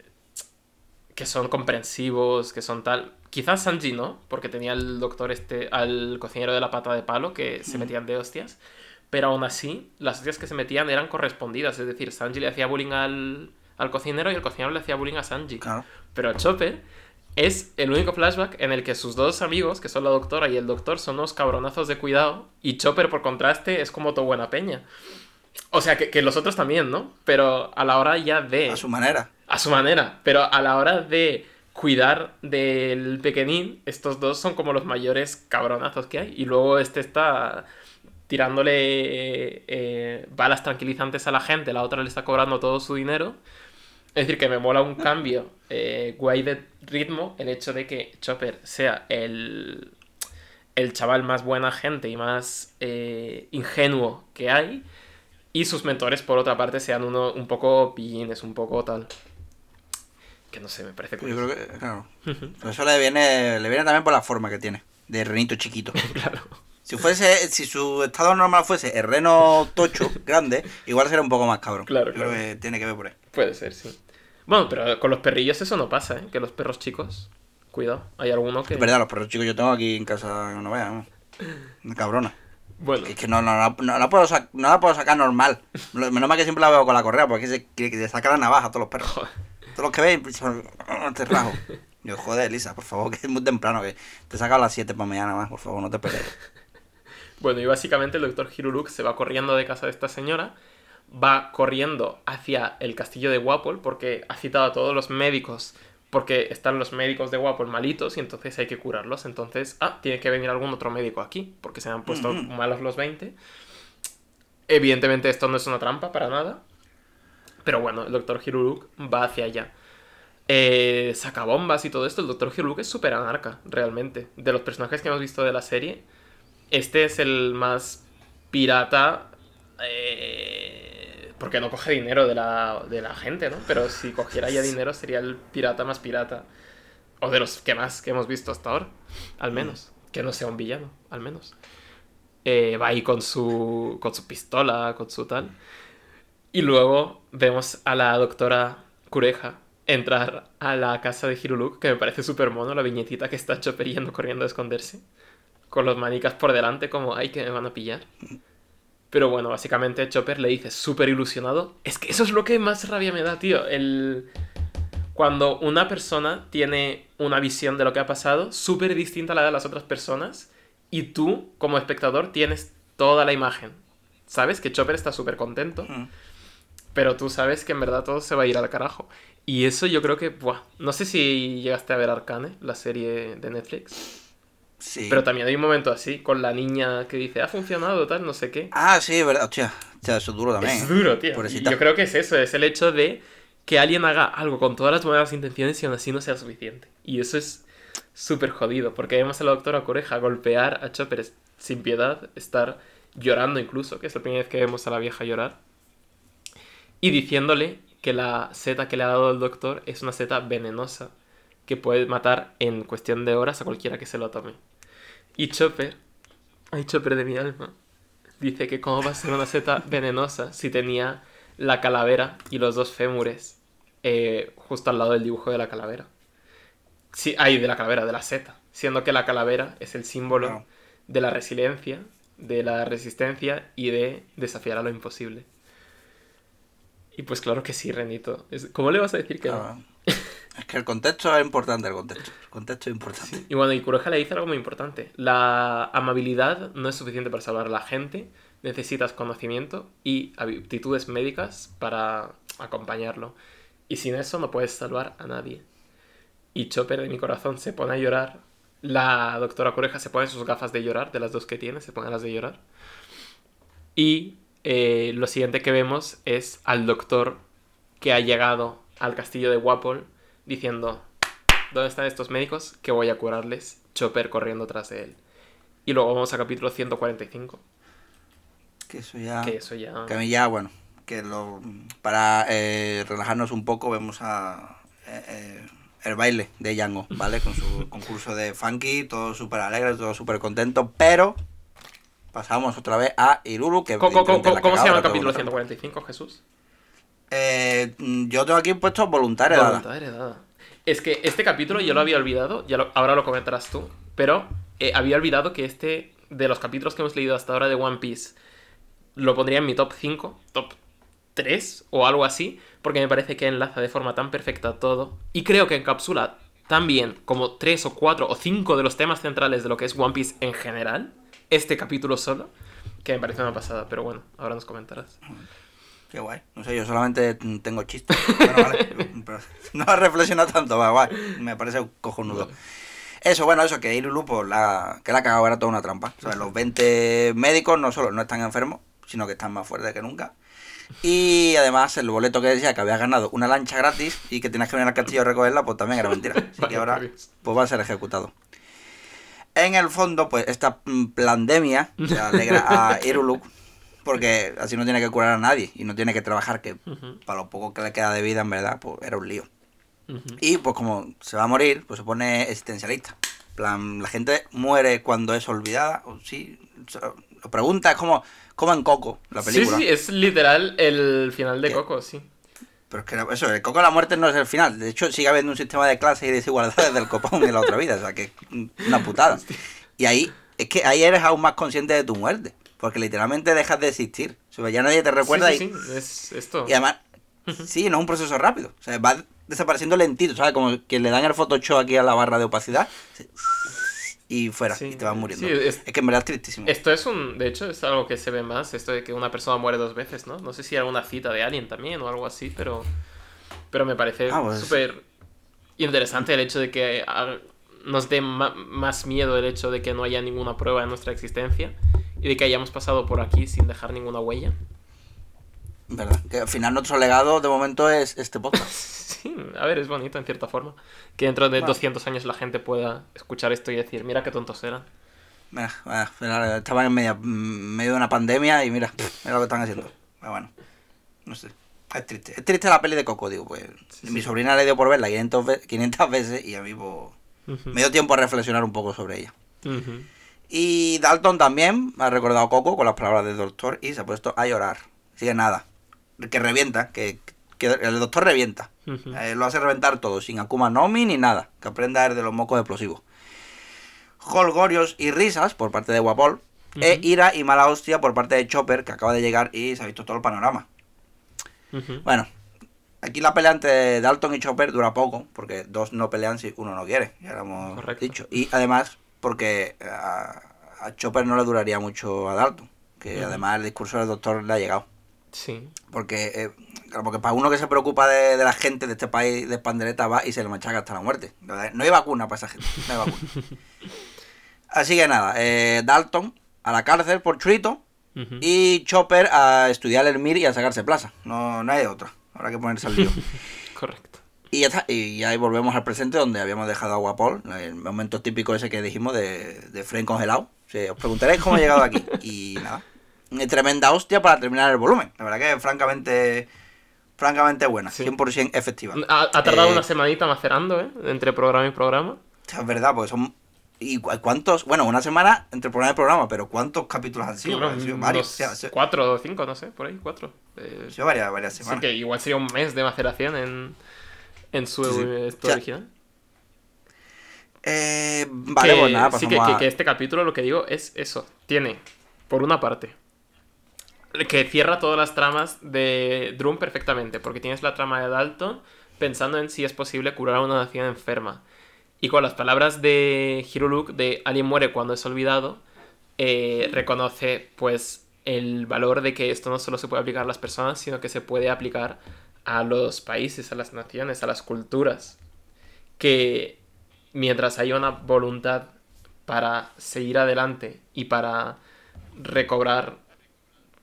que son comprensivos, que son tal. Quizás Sanji no, porque tenía al doctor este, al cocinero de la pata de palo que se metían de hostias. Pero aún así, las hostias que se metían eran correspondidas. Es decir, Sanji le hacía bullying al, al cocinero y el cocinero le hacía bullying a Sanji. Claro. Pero Chopper es el único flashback en el que sus dos amigos, que son la doctora y el doctor, son unos cabronazos de cuidado. Y Chopper, por contraste, es como todo buena peña. O sea, que, que los otros también, ¿no? Pero a la hora ya de... A su manera. A su manera, pero a la hora de cuidar del pequeñín, estos dos son como los mayores cabronazos que hay. Y luego este está tirándole eh, eh, balas tranquilizantes a la gente, la otra le está cobrando todo su dinero. Es decir, que me mola un cambio eh, guay de ritmo el hecho de que Chopper sea el, el chaval más buena gente y más eh, ingenuo que hay. Y sus mentores, por otra parte, sean uno un poco pillines, un poco tal. Que no sé, me parece Yo curioso. creo que, claro. Pero eso le viene, le viene también por la forma que tiene. De renito chiquito. Claro. Si fuese, si su estado normal fuese el reno tocho, grande, igual sería un poco más cabrón. Claro, Yo creo claro. que tiene que ver por ahí. Puede ser, sí. Bueno, pero con los perrillos eso no pasa, ¿eh? Que los perros chicos. Cuidado, hay alguno que. Es verdad, los perros chicos yo tengo aquí en casa, no. Una cabrona. Bueno, Es que no, no, no, no la puedo no la puedo sacar normal. Menos mal que siempre la veo con la correa, porque se, que, que se saca la navaja a todos los perros. joder. Todos los que ven, pues, te rajo. Yo, joder, Elisa, por favor, que es muy temprano, que te saca a las 7 para mañana más, por favor, no te pelees. Bueno, y básicamente el doctor Hiruluk se va corriendo de casa de esta señora, va corriendo hacia el castillo de Wapol porque ha citado a todos los médicos porque están los médicos de Wapol malitos y entonces hay que curarlos. Entonces, ah, tiene que venir algún otro médico aquí porque se han puesto malos los 20. Evidentemente esto no es una trampa para nada. Pero bueno, el doctor Hiruluk va hacia allá. Eh, saca bombas y todo esto. El doctor Hiruluk es súper anarca, realmente. De los personajes que hemos visto de la serie, este es el más pirata. eh, porque no coge dinero de la, de la gente, ¿no? Pero si cogiera ya dinero sería el pirata más pirata. O de los que más que hemos visto hasta ahora. Al menos. Que no sea un villano, al menos. Eh, va ahí con su, con su pistola, con su tal. Y luego vemos a la doctora Cureja entrar a la casa de Hiruluk, que me parece súper mono, la viñetita que está Chopper yendo corriendo a esconderse. Con los manicas por delante, como, ay, que me van a pillar. Pero bueno, básicamente Chopper le dice súper ilusionado. Es que eso es lo que más rabia me da, tío. El... Cuando una persona tiene una visión de lo que ha pasado súper distinta a la de las otras personas y tú, como espectador, tienes toda la imagen. ¿Sabes? Que Chopper está súper contento. Mm. Pero tú sabes que en verdad todo se va a ir al carajo. Y eso yo creo que, buah, no sé si llegaste a ver Arcane, la serie de Netflix. Sí. Pero también hay un momento así, con la niña que dice, ha funcionado, tal, no sé qué. Ah, sí, verdad. Hostia, hostia, eso es duro también. Es ¿eh? duro, tío. Pobrecita. yo creo que es eso, es el hecho de que alguien haga algo con todas las buenas intenciones y aún así no sea suficiente. Y eso es súper jodido, porque vemos a la doctora Coreja golpear a Chopper sin piedad, estar llorando incluso, que es la primera vez que vemos a la vieja llorar, y diciéndole que la seta que le ha dado el doctor es una seta venenosa que puede matar en cuestión de horas a cualquiera que se lo tome. Y Chopper, ay Chopper de mi alma, dice que cómo va a ser una seta venenosa si tenía la calavera y los dos fémures eh, justo al lado del dibujo de la calavera. Sí, ay, de la calavera, de la seta. Siendo que la calavera es el símbolo de la resiliencia, de la resistencia y de desafiar a lo imposible. Y pues claro que sí, Renito. ¿Cómo le vas a decir que no? Claro. Es que el contexto es importante, el contexto. El contexto es importante. Y bueno, y Kuroja le dice algo muy importante. La amabilidad no es suficiente para salvar a la gente. Necesitas conocimiento y aptitudes médicas para acompañarlo. Y sin eso no puedes salvar a nadie. Y Chopper de mi corazón se pone a llorar. La doctora Kureja se pone sus gafas de llorar, de las dos que tiene, se pone las de llorar. Y eh, lo siguiente que vemos es al doctor que ha llegado al castillo de Wapol diciendo, ¿dónde están estos médicos? Que voy a curarles. Chopper corriendo tras de él. Y luego vamos a capítulo 145, Que eso ya. que eso ya... Que a mí ya, bueno, que lo, para eh, relajarnos un poco vemos a eh, eh, el baile de Django, ¿vale? Con su concurso de funky, todo súper alegre, todo súper contento, pero pasamos otra vez a Iruru, que ¿Cómo, cómo- cómo- se llama el capítulo brutal. 145, Jesús? Eh, mm, yo tengo aquí puesto voluntaria heredada. Es que este capítulo yo lo había olvidado, ya ahora lo comentarás tú, pero eh, había olvidado que este, de los capítulos que hemos leído hasta ahora de One Piece, lo pondría en mi top 5, top 3 o algo así, porque me parece que enlaza de forma tan perfecta todo y creo que encapsula tan bien como 3 o 4 o 5 de los temas centrales de lo que es One Piece en general, este capítulo solo, que me parece una pasada, pero bueno, ahora nos comentarás. Qué guay. No sé, yo solamente tengo chistes. Bueno, vale. pero no he reflexionado tanto, va, guay. Me parece cojonudo. Eso, bueno, eso, que Irulu, pues, la, que la cagado era toda una trampa. O sea, los 20 médicos no solo no están enfermos, sino que están más fuertes que nunca. Y además, el boleto que decía que había ganado una lancha gratis y que tenías que venir al castillo a recogerla, pues también era mentira. Así que ahora, por pues va a ser ejecutado. En el fondo, pues esta mm, pandemia alegra a Irulu porque así no tiene que curar a nadie y no tiene que trabajar, que para lo poco que le queda de vida, en verdad, pues era un lío. Y pues como se va a morir, pues se pone existencialista. En plan, la gente muere cuando es olvidada, o sí, lo lo pregunta, es como, como en Coco, la Sí, película. sí, es literal el final de ¿Qué? Coco, sí. Pero es que eso, el Coco de la muerte no es el final. De hecho, sigue habiendo un sistema de clases y desigualdades del copón en la otra vida. O sea, que es una putada. Y ahí, es que ahí eres aún más consciente de tu muerte. Porque literalmente dejas de existir. O sea, ya nadie te recuerda sí, y, sí, sí, es esto. Y además, sí, no es un proceso rápido. O sea, va desapareciendo lentito, ¿sabes? Como que le dan el Photoshop aquí a la barra de opacidad y fuera, Sí, y te vas muriendo. sí, es- es... que en verdad es tristísimo. Esto es un, de hecho, es algo que se ve más, esto de que una persona muere dos veces, ¿no? No sé si era una cita de alguien también o algo así, pero, pero me parece Ah, pues- súper interesante el hecho de que nos dé más miedo el hecho de que no haya ninguna prueba de nuestra existencia y de que hayamos pasado por aquí sin dejar ninguna huella. Verdad. Que al final nuestro legado de momento es este podcast. Sí, a ver, es bonito en cierta forma. Que dentro de Bueno. 200 años la gente pueda escuchar esto y decir, mira qué tontos eran. Mira, final estaban en media- medio de una pandemia y mira, mira lo que están haciendo. Pero bueno, no sé. Es triste. Es triste la peli de Coco, digo, pues. Sí, mi sí. sobrina le dio por verla 500, ve- 500 veces y a mí pues, me dio tiempo a reflexionar un poco sobre ella. Ujú. Y Dalton también ha recordado a Coco con las palabras del doctor y se ha puesto a llorar. Sigue nada. Que revienta, que, que el doctor revienta. Eh, lo hace reventar todo, sin Akuma no Mi ni nada. Que aprenda a ir de los mocos explosivos. Holgorios y risas por parte de Guapol. E ira y mala hostia por parte de Chopper, que acaba de llegar y se ha visto todo el panorama. Bueno, aquí la pelea entre Dalton y Chopper dura poco, porque dos no pelean si uno no quiere, ya lo hemos Correcto. dicho. Y además, porque a, a Chopper no le duraría mucho a Dalton, que además el discurso del doctor le ha llegado. Sí. Porque, eh, porque para uno que se preocupa de, de la gente de este país de pandereta va y se le machaca hasta la muerte. No hay- vacuna para esa gente, no hay vacuna. Así que nada, eh, Dalton a la cárcel por churito y Chopper a estudiar el MIR y a sacarse plaza. No, no hay otra. Habrá que ponerse al lío. Y ya está. Y ahí volvemos al presente donde habíamos dejado a Guapol. El momento típico ese que dijimos de, de Fren congelado. Sí, os preguntaréis cómo he llegado aquí. Y nada. Una tremenda hostia para terminar el volumen. La verdad que francamente. Francamente buena. Sí. 100% efectiva. Ha, ha tardado Eh, una semanita macerando, ¿eh? Entre programa y programa. Es verdad, porque son. ¿Y cu- cuántos? Bueno, una semana entre programa y programa, pero ¿cuántos capítulos han sido? Han varios. o sea, cuatro o cinco, no sé, por ahí, cuatro. Eh, varias, varias semanas. que igual sería un mes de maceración en, en su Sí, original. Eh, vale, que, pues nada, sí, que, que- a- que este capítulo lo que digo es eso. Tiene, por una parte, que cierra todas las tramas de Drum perfectamente, porque tienes la trama de Dalton pensando en si es posible curar a una nación enferma. Y con las palabras de Hiruluk de alguien muere cuando es olvidado, eh, reconoce pues el valor de que esto no solo se puede aplicar a las personas, sino que se puede aplicar a los países, a las naciones, a las culturas. Que mientras haya una voluntad para seguir adelante y para recobrar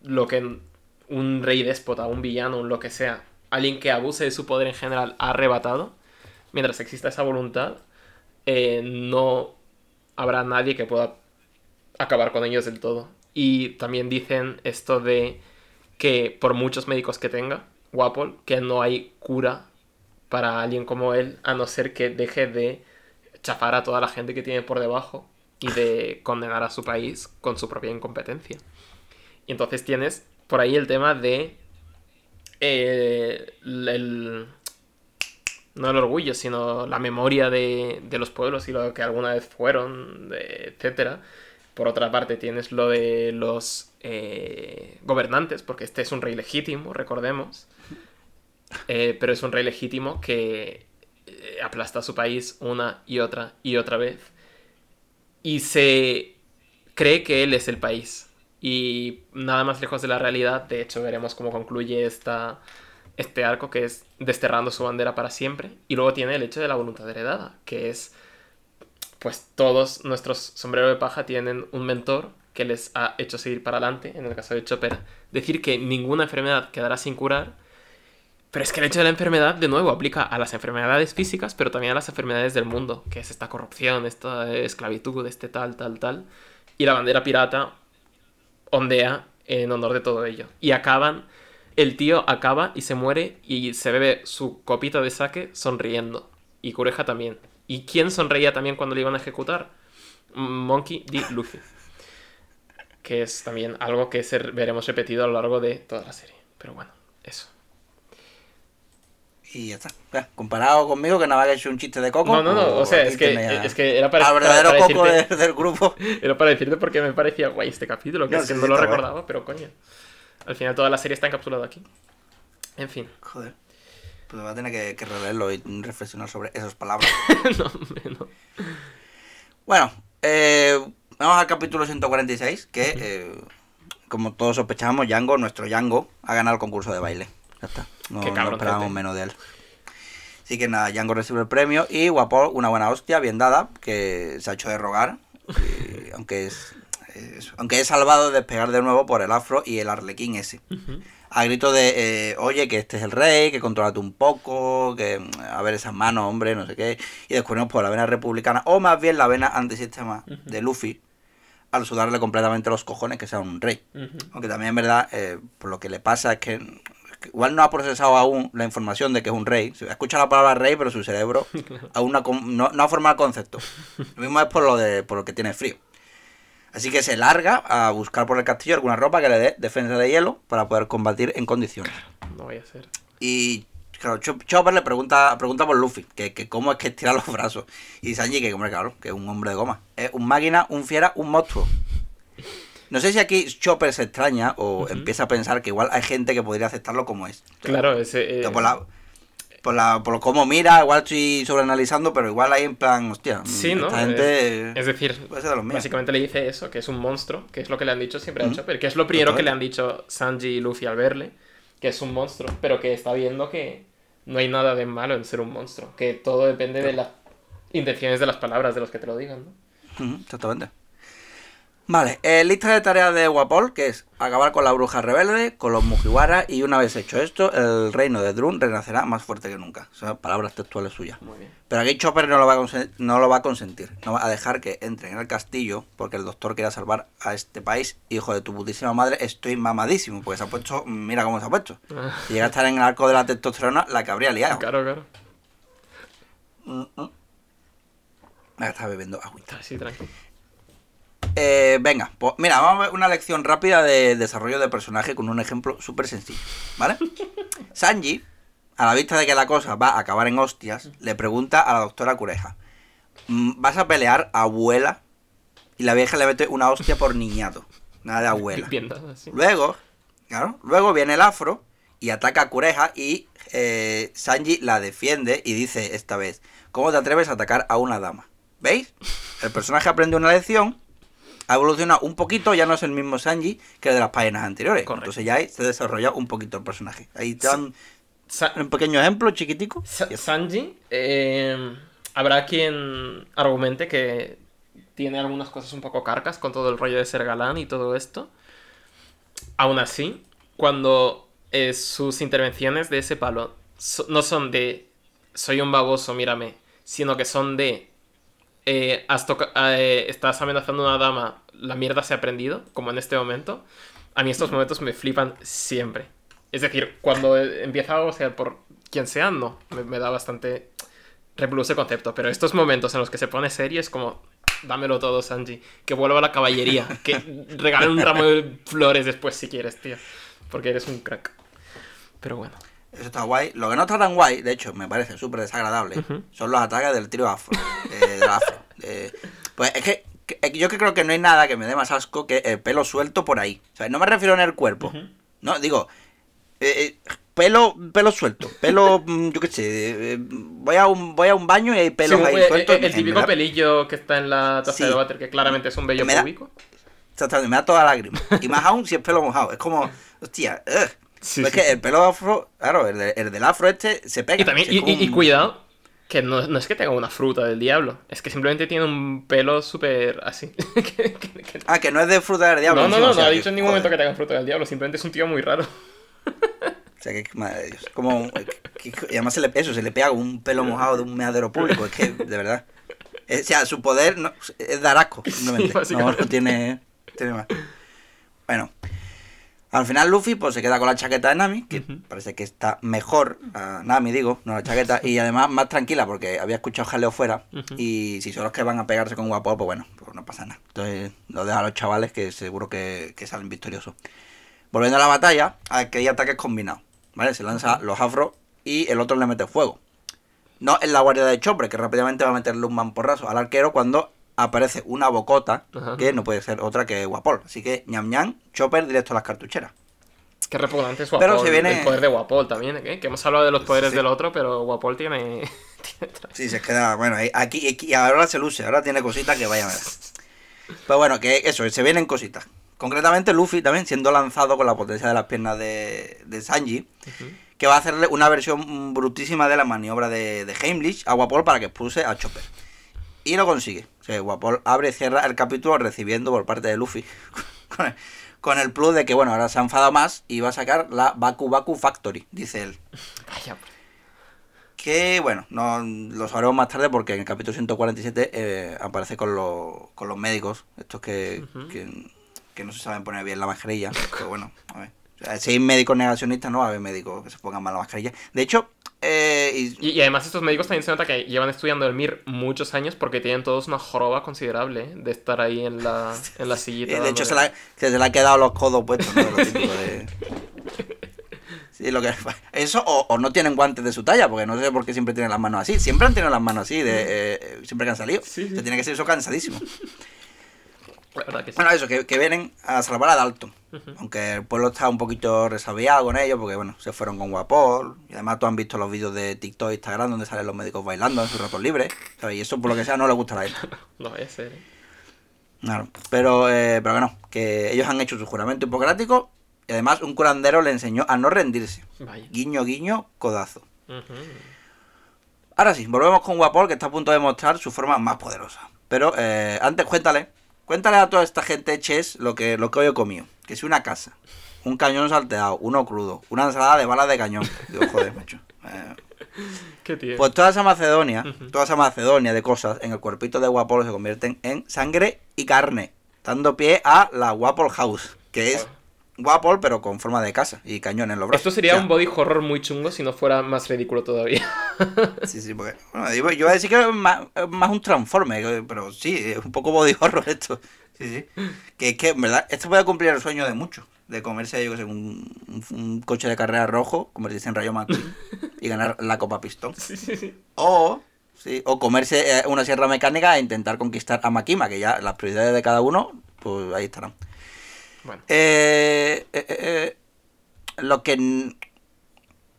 lo que un rey déspota, un villano, un lo que sea, alguien que abuse de su poder en general ha arrebatado, mientras exista esa voluntad, eh, no habrá nadie que pueda acabar con ellos del todo. Y también dicen esto de que por muchos médicos que tenga, Wapol, que no hay cura para alguien como él, a no ser que deje de chafar a toda la gente que tiene por debajo y de condenar a su país con su propia incompetencia. Y entonces tienes por ahí el tema de eh, el, no el orgullo, sino la memoria de, de los pueblos y lo que alguna vez fueron, etcétera. Por otra parte, tienes lo de los eh, gobernantes, porque este es un rey legítimo, recordemos. Eh, pero es un rey legítimo que eh, aplasta a su país una y otra y otra vez. Y se cree que él es el país. Y nada más lejos de la realidad, de hecho veremos cómo concluye esta, este arco que es desterrando su bandera para siempre. Y luego tiene el hecho de la voluntad heredada, que es, pues todos nuestros sombreros de paja tienen un mentor que les ha hecho seguir para adelante, en el caso de Chopper, decir que ninguna enfermedad quedará sin curar. Pero es que el hecho de la enfermedad, de nuevo, aplica a las enfermedades físicas, pero también a las enfermedades del mundo, que es esta corrupción, esta esclavitud, este tal, tal, tal. Y la bandera pirata ondea en honor de todo ello. Y acaban, el tío acaba y se muere y se bebe su copita de sake sonriendo. Y Cureja también. ¿Y quién sonreía también cuando le iban a ejecutar? Monkey D. Luffy. Que es también algo que veremos repetido a lo largo de toda la serie. Pero bueno, eso. Y ya está. Ya, comparado conmigo, que nada más que he hecho un chiste de coco. No, no, no, o sea, es que, es que era para, verdadero para coco decirte, de- del grupo. era para decirte porque me parecía guay este capítulo, que No, es que sí, no sí, lo recordaba, pero coño. Al final toda la serie está encapsulada aquí. En fin. Joder. Pues va a tener que, que releerlo y reflexionar sobre esas palabras. no, hombre, no. Bueno, eh, vamos al capítulo 146, que eh, como todos sospechamos, Django, nuestro Django, ha ganado el concurso de baile. Ya está. No, Qué no esperábamos menos de él. Así que nada, Django recibe el premio y Guapo, una buena hostia, bien dada, que se ha hecho de rogar, y aunque es, es- aunque es salvado de despegar de nuevo por el afro y el arlequín ese. A grito de, eh, oye, que este es el rey, que controlate un poco, que mm, a ver esas manos, hombre, no sé qué. Y descubrimos por la vena republicana, o más bien la vena antisistema de Luffy, al sudarle completamente los cojones que sea un rey. Aunque también en verdad, eh, por lo que le pasa es que igual no ha procesado aún la información de que es un rey. Se escucha la palabra rey, pero su cerebro aún no, ha com- no, no ha formado el concepto. Lo mismo es por lo, de, por lo que tiene frío. Así que se larga a buscar por el castillo alguna ropa que le dé defensa de hielo para poder combatir en condiciones. No vaya a ser. Y claro, Chop- Chopper le pregunta, pregunta por Luffy, que, que cómo es que estira los brazos. Y Sanji que, hombre, claro, que es un hombre de goma. Es un máquina, un fiera, un monstruo. No sé si aquí Chopper se extraña o empieza a pensar que igual hay gente que podría aceptarlo como es. Claro, ese... eh, Por, la, por, la, por cómo mira, igual estoy sobreanalizando, pero igual hay en plan, hostia, Sí, ¿no? gente... Es, es decir, de básicamente le dice eso, que es un monstruo, que es lo que le han dicho siempre a Ujú. Chopper, que es lo primero que le han dicho Sanji y Luffy al verle, que es un monstruo, pero que está viendo que no hay nada de malo en ser un monstruo, que todo depende de las intenciones de las palabras de los que te lo digan, ¿no? Exactamente. Vale, eh, lista de tareas de Guapol, que es acabar con la bruja rebelde, con los Mugiwara, y una vez hecho esto, el reino de Drun renacerá más fuerte que nunca. Son palabras textuales suyas. Muy bien. Pero aquí Chopper no lo, va a no lo va a consentir. No va a dejar que entren en el castillo porque el doctor quiera salvar a este país. Hijo de tu putísima madre, estoy mamadísimo. Porque se ha puesto. Mira cómo se ha puesto. Si llega a estar en el arco de la testosterona, la que habría liado. Claro, claro. Mm, mm. Me está bebiendo agüita. Así, tranquilo. Eh, venga, pues mira, vamos a ver una lección rápida de desarrollo de personaje con un ejemplo súper sencillo, ¿vale? Sanji, a la vista de que la cosa va a acabar en hostias, le pregunta a la doctora Cureja, "Mm, ¿vas a pelear abuela? Y la vieja le mete una hostia por niñato, nada de abuela. Luego, claro, luego viene el afro y ataca a Cureja y eh, Sanji la defiende y dice esta vez, ¿cómo te atreves a atacar a una dama? ¿Veis? El personaje aprende una lección, ha evolucionado un poquito, ya no es el mismo Sanji que el de las páginas anteriores. Correcto. Entonces ya ahí se desarrolla un poquito el personaje. Ahí te dan Sa- un pequeño ejemplo chiquitico. Sa- Sanji, eh, habrá quien argumente que tiene algunas cosas un poco carcas con todo el rollo de ser galán y todo esto. Aún así, cuando eh, sus intervenciones de ese palo so- no son de soy un baboso, mírame, sino que son de eh, has eh, estás amenazando a una dama, la mierda se ha prendido, como en este momento. A mí estos momentos me flipan siempre. Es decir, cuando empieza algo, sea por quien sea, no. Me, me da bastante repulso ese concepto. Pero estos momentos en los que se pone serio es como, dámelo todo, Sanji. Que vuelva a la caballería. Que regale un ramo de flores después si quieres, tío. Porque eres un crack. Pero bueno. Eso está guay. Lo que no está tan guay, de hecho, me parece súper desagradable, son los ataques del trío afro. eh, del afro. Eh, pues es que- yo que creo que no hay nada que me dé más asco que el pelo suelto por ahí. O sea, no me refiero en el cuerpo. No, digo, eh, eh, pelo, pelo suelto. Pelo, mm, yo qué sé, eh, voy, a un, voy a un baño y hay pelos Sí, ahí eh, sueltos. eh, el típico pelillo que está en la taza Sí. de water, que claramente es un vello Me da- público. Me da toda lágrima. Y más aún si es pelo mojado. Es como, hostia. Sí, Pues es que sí. el pelo afro, claro, el, de- el del afro este se pega. Y también, y, cuidado, que no, no es que tenga una fruta del diablo, es que simplemente tiene un pelo súper así. Que- que- que- Ah, que no es de fruta del diablo. no, no, no, o sea, no ha dicho en ningún joder. momento que tenga fruta del diablo, simplemente es un tío muy raro. O sea, que madre de Dios. Como, que- y además se le, eso, se le pega un pelo mojado de un meadero público. Es que, de verdad. Eh, O sea, su poder no- es dar asco, simplemente. no, básicamente. no tiene, tiene más. Bueno. Al final Luffy pues se queda con la chaqueta de Nami, que parece que está mejor, a Nami digo, no la chaqueta, y además más tranquila porque había escuchado jaleo fuera, y si son los que van a pegarse con Guapo, pues bueno, pues no pasa nada. Entonces lo deja a los chavales que seguro que, que salen victoriosos. Volviendo a la batalla, aquí hay ataques combinados, ¿vale? Se lanza los afros y el otro le mete fuego. No en la guardia de Chopper, que rápidamente va a meterle un mamporrazo al arquero cuando aparece una bocota, Ajá. que no puede ser otra que Guapol. Así que ñam ñam, Chopper directo a las cartucheras. Qué repugnante es Pero Guapol, se viene- el poder de Guapol también, ¿eh? que hemos hablado de los poderes Sí. del otro, pero Guapol tiene... Sí, se queda, bueno, aquí, aquí ahora se luce, ahora tiene cositas que vaya a ver. Pues bueno, que eso, se vienen cositas. Concretamente Luffy también siendo lanzado con la potencia de las piernas de, de Sanji, que va a hacerle una versión brutísima de la maniobra de, de Heimlich a Guapol para que expulse a Chopper. Y lo consigue. Sea, Guapol abre y cierra el capítulo recibiendo por parte de Luffy. con, el, plus de que, bueno, ahora se ha enfadado más y va a sacar la Baku Baku Factory, dice él. Que bueno, no lo sabremos más tarde porque en el capítulo 147 eh, aparece con, los- con los médicos, estos que, que, que no se saben poner bien la mascarilla. Pero bueno, a ver. O sea, si hay médicos negacionistas, no va a haber médicos que se pongan mal la mascarilla. De hecho, eh, y- Y, y además estos médicos también se nota que llevan estudiando el MIR muchos años porque tienen todos una joroba considerable ¿eh? de estar ahí en la, en la sillita. eh, de hecho se, la, se le han quedado los codos puestos. ¿no? De lo típico de- Sí, lo que, eso o, o no tienen guantes de su talla, porque no sé por qué siempre tienen las manos así. Siempre han tenido las manos así, de, eh, siempre que han salido. Sí, sí. Se tiene que ser eso cansadísimo. La verdad que sí. Bueno, eso, que, que vienen a salvar a Dalton. Aunque el pueblo está un poquito resabiado con ellos, porque bueno, se fueron con Guapol. Y además tú has visto los vídeos de TikTok e Instagram donde salen los médicos bailando en sus ratos libres. ¿sabes? Y eso por lo que sea no le gustará a él. No vaya a ser. ¿eh? Claro. Pero, eh, pero que no, que ellos han hecho su juramento hipocrático y además un curandero le enseñó a no rendirse. Vaya. Guiño, guiño, codazo. Ahora sí, volvemos con Guapol que está a punto de mostrar su forma más poderosa. Pero eh, antes cuéntale, cuéntale a toda esta gente, Ches, lo que, lo que hoy he comido. Que es una casa, un cañón salteado, uno crudo, una ensalada de balas de cañón. Digo, joder, macho. Eh, Qué tío. Pues toda esa Macedonia, toda esa Macedonia de cosas en el cuerpito de Guapol se convierten en sangre y carne, dando pie a la Guapol House, que es Guapol pero con forma de casa y cañón en los brazos. Esto sería O sea, un body horror muy chungo si no fuera más ridículo todavía. Sí, sí, porque bueno, yo voy a decir que es más, más un transforme, eh, pero sí, es un poco body horror esto. Sí, sí. Que es que, en verdad, esto puede cumplir el sueño de muchos. De comerse, yo que sé, un, un- un coche de carrera rojo, convertirse en Rayo McQueen y ganar la Copa Pistón. sí, sí, sí. O, sí, o comerse eh, una sierra mecánica e intentar conquistar a Makima, que ya las prioridades de cada uno, pues ahí estarán. Bueno. Eh, eh, eh, eh, lo que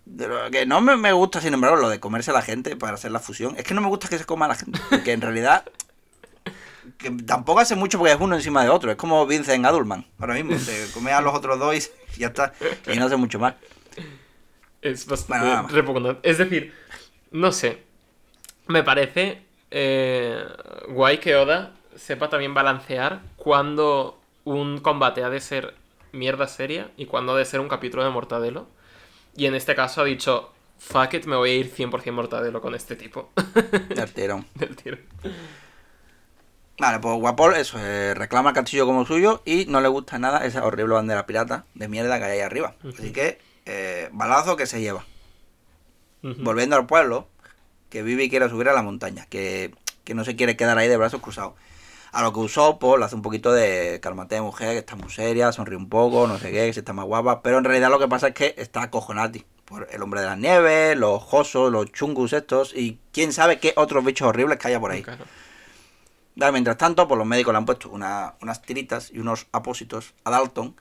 de lo que no me, me gusta, sin embargo, lo de comerse a la gente para hacer la fusión, es que no me gusta que se coma a la gente, porque en realidad que tampoco hace mucho porque es uno encima de otro, es como Vincent Adulman, ahora mismo, se come a los otros dos y ya está, y no hace mucho más. Es bastante Bueno, repugnante. Es decir, no sé. Me parece eh, guay que Oda sepa también balancear cuando un combate ha de ser mierda seria y cuando ha de ser un capítulo de Mortadelo. Y en este caso ha dicho, fuck it, me voy a ir 100% Mortadelo con este tipo Del tirón. del tiro. Vale, pues Guapol, eso, eh, reclama el castillo como suyo y no le gusta nada esa horrible bandera pirata de mierda que hay ahí arriba. Así que, eh, balazo que se lleva. Volviendo al pueblo, que Vivi quiere subir a la montaña, que, que no se quiere quedar ahí de brazos cruzados. A lo que usó, pues le hace un poquito de cálmate de mujer, que está muy seria, sonríe un poco, no sé qué, que se está más guapa. Pero en realidad lo que pasa es que está acojonati por el hombre de las nieves, los josos, los chungus estos y quién sabe qué otros bichos horribles que haya por ahí. Claro. Dale, mientras tanto, pues los médicos le han puesto una- unas tiritas y unos apósitos a Dalton,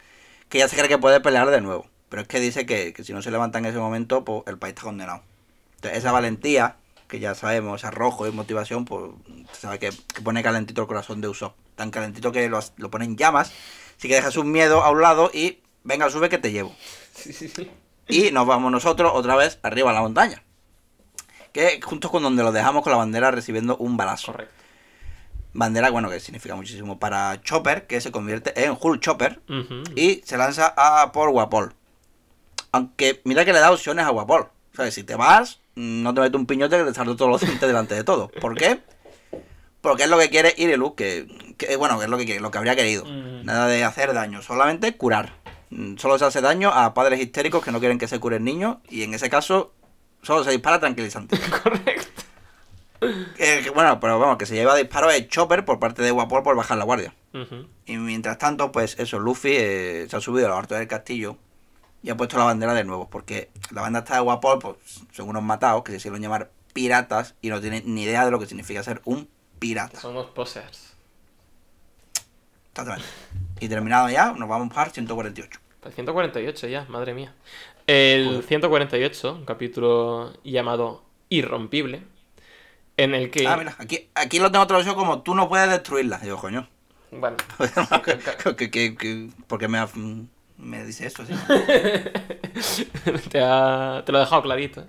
que ya se cree que puede pelear de nuevo. Pero es que dice que, que si no se levanta en ese momento, pues el país está condenado. Entonces, esa valentía, que ya sabemos, arrojo y motivación, pues sabe que, que pone calentito el corazón de Usopp. Tan calentito que lo, lo pone en llamas. Así que deja su miedo a un lado y venga, sube que te llevo. Sí, sí, sí. Y nos vamos nosotros otra vez arriba a la montaña. Que junto con donde lo dejamos con la bandera recibiendo un balazo. Correcto. Bandera, bueno, que significa muchísimo para Chopper, que se convierte en Hulk Chopper y se lanza a por Guapol. Aunque mira que le da opciones a Guapol. O sea, si te vas, no te mete un piñote que te salto todos los dientes delante de todo. ¿Por qué? Porque es lo que quiere Irelu, que, que bueno, que es lo que, quiere, lo que habría querido. Mm. Nada de hacer daño, solamente curar. Mm, Solo se hace daño a padres histéricos que no quieren que se curen niños y en ese caso solo se dispara tranquilizante. Correcto. Que, bueno, pero vamos, que se lleva disparo es Chopper por parte de Guapol por bajar la guardia. Y mientras tanto, pues eso, Luffy eh, se ha subido a lo alto del castillo y ha puesto la bandera de nuevo. Porque la banda está de Guapol, pues son unos matados que se hicieron llamar piratas y no tienen ni idea de lo que significa ser un pirata. Son los posers. Exactamente. Y terminado ya, nos vamos para 148. El 148 ya, madre mía. El 148, un capítulo llamado Irrompible, en el que... Ah, mira, aquí, aquí lo tengo traducido como tú no puedes destruirla. Digo, coño. Bueno, que, que- que- ¿Por qué me, ha- me dice esto? Sí? te, ha- te lo he dejado clarito.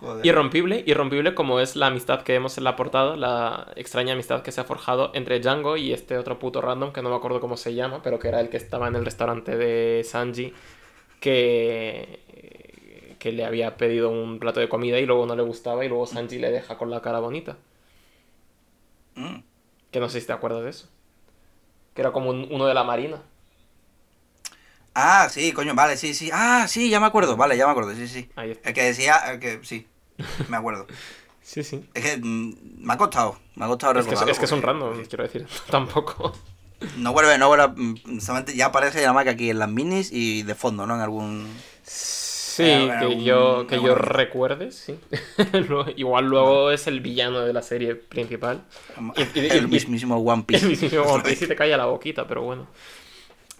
Joder. Irrompible, irrompible como es la amistad que vemos en la portada, la extraña amistad que se ha forjado entre Django y este otro puto random que no me acuerdo cómo se llama, pero que era el que estaba en el restaurante de Sanji, que, que le había pedido un plato de comida y luego no le gustaba y luego Sanji le deja con la cara bonita. Mm. Que no sé si te acuerdas de eso. Que era como un- uno de la marina. Ah, sí, coño, vale, sí, sí. Ah, sí, ya me acuerdo, vale, ya me acuerdo, sí, sí. Ahí está. El que decía, el que sí, me acuerdo. Sí, sí. Es que mm, me ha costado, me ha costado Es que, es, que es un porque random, quiero decir. Tampoco. No vuelve, no vuelve, mm, solamente ya aparece nada más que aquí en las minis y de fondo, ¿no? En algún... Sí, Eh, que yo, que yo recuerde, sí. Igual luego es el villano de la serie principal. Y- y- el mismísimo One Piece. El mismísimo One Piece y te calla la boquita, pero bueno.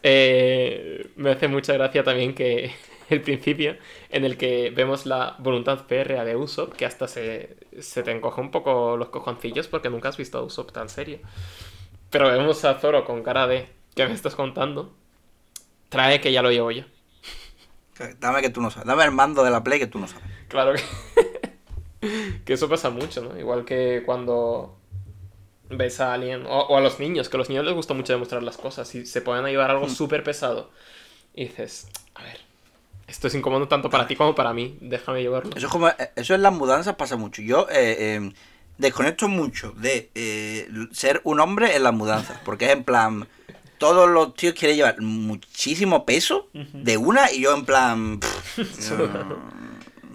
Eh, me hace mucha gracia también que el principio en el que vemos la voluntad férrea de Usopp, que hasta se, se te encoge un poco los cojoncillos porque nunca has visto a Usopp tan serio. Pero vemos a Zoro con cara de ¿qué me estás contando? Trae que ya lo llevo yo. Dame que tú no sabes. Dame el mando de la Play que tú no sabes. Claro que, que eso pasa mucho, ¿no? Igual que cuando ves a alguien, o, o a los niños, que a los niños les gusta mucho demostrar las cosas y se a llevar algo súper pesado. Y dices, a ver, esto es incómodo tanto para ti como para mí, déjame llevarlo. Eso es como. Eso en las mudanzas pasa mucho. Yo eh, eh, desconecto mucho de eh, ser un hombre en las mudanzas. Porque es en plan. Todos los tíos quieren llevar muchísimo peso de una y yo en plan. pff,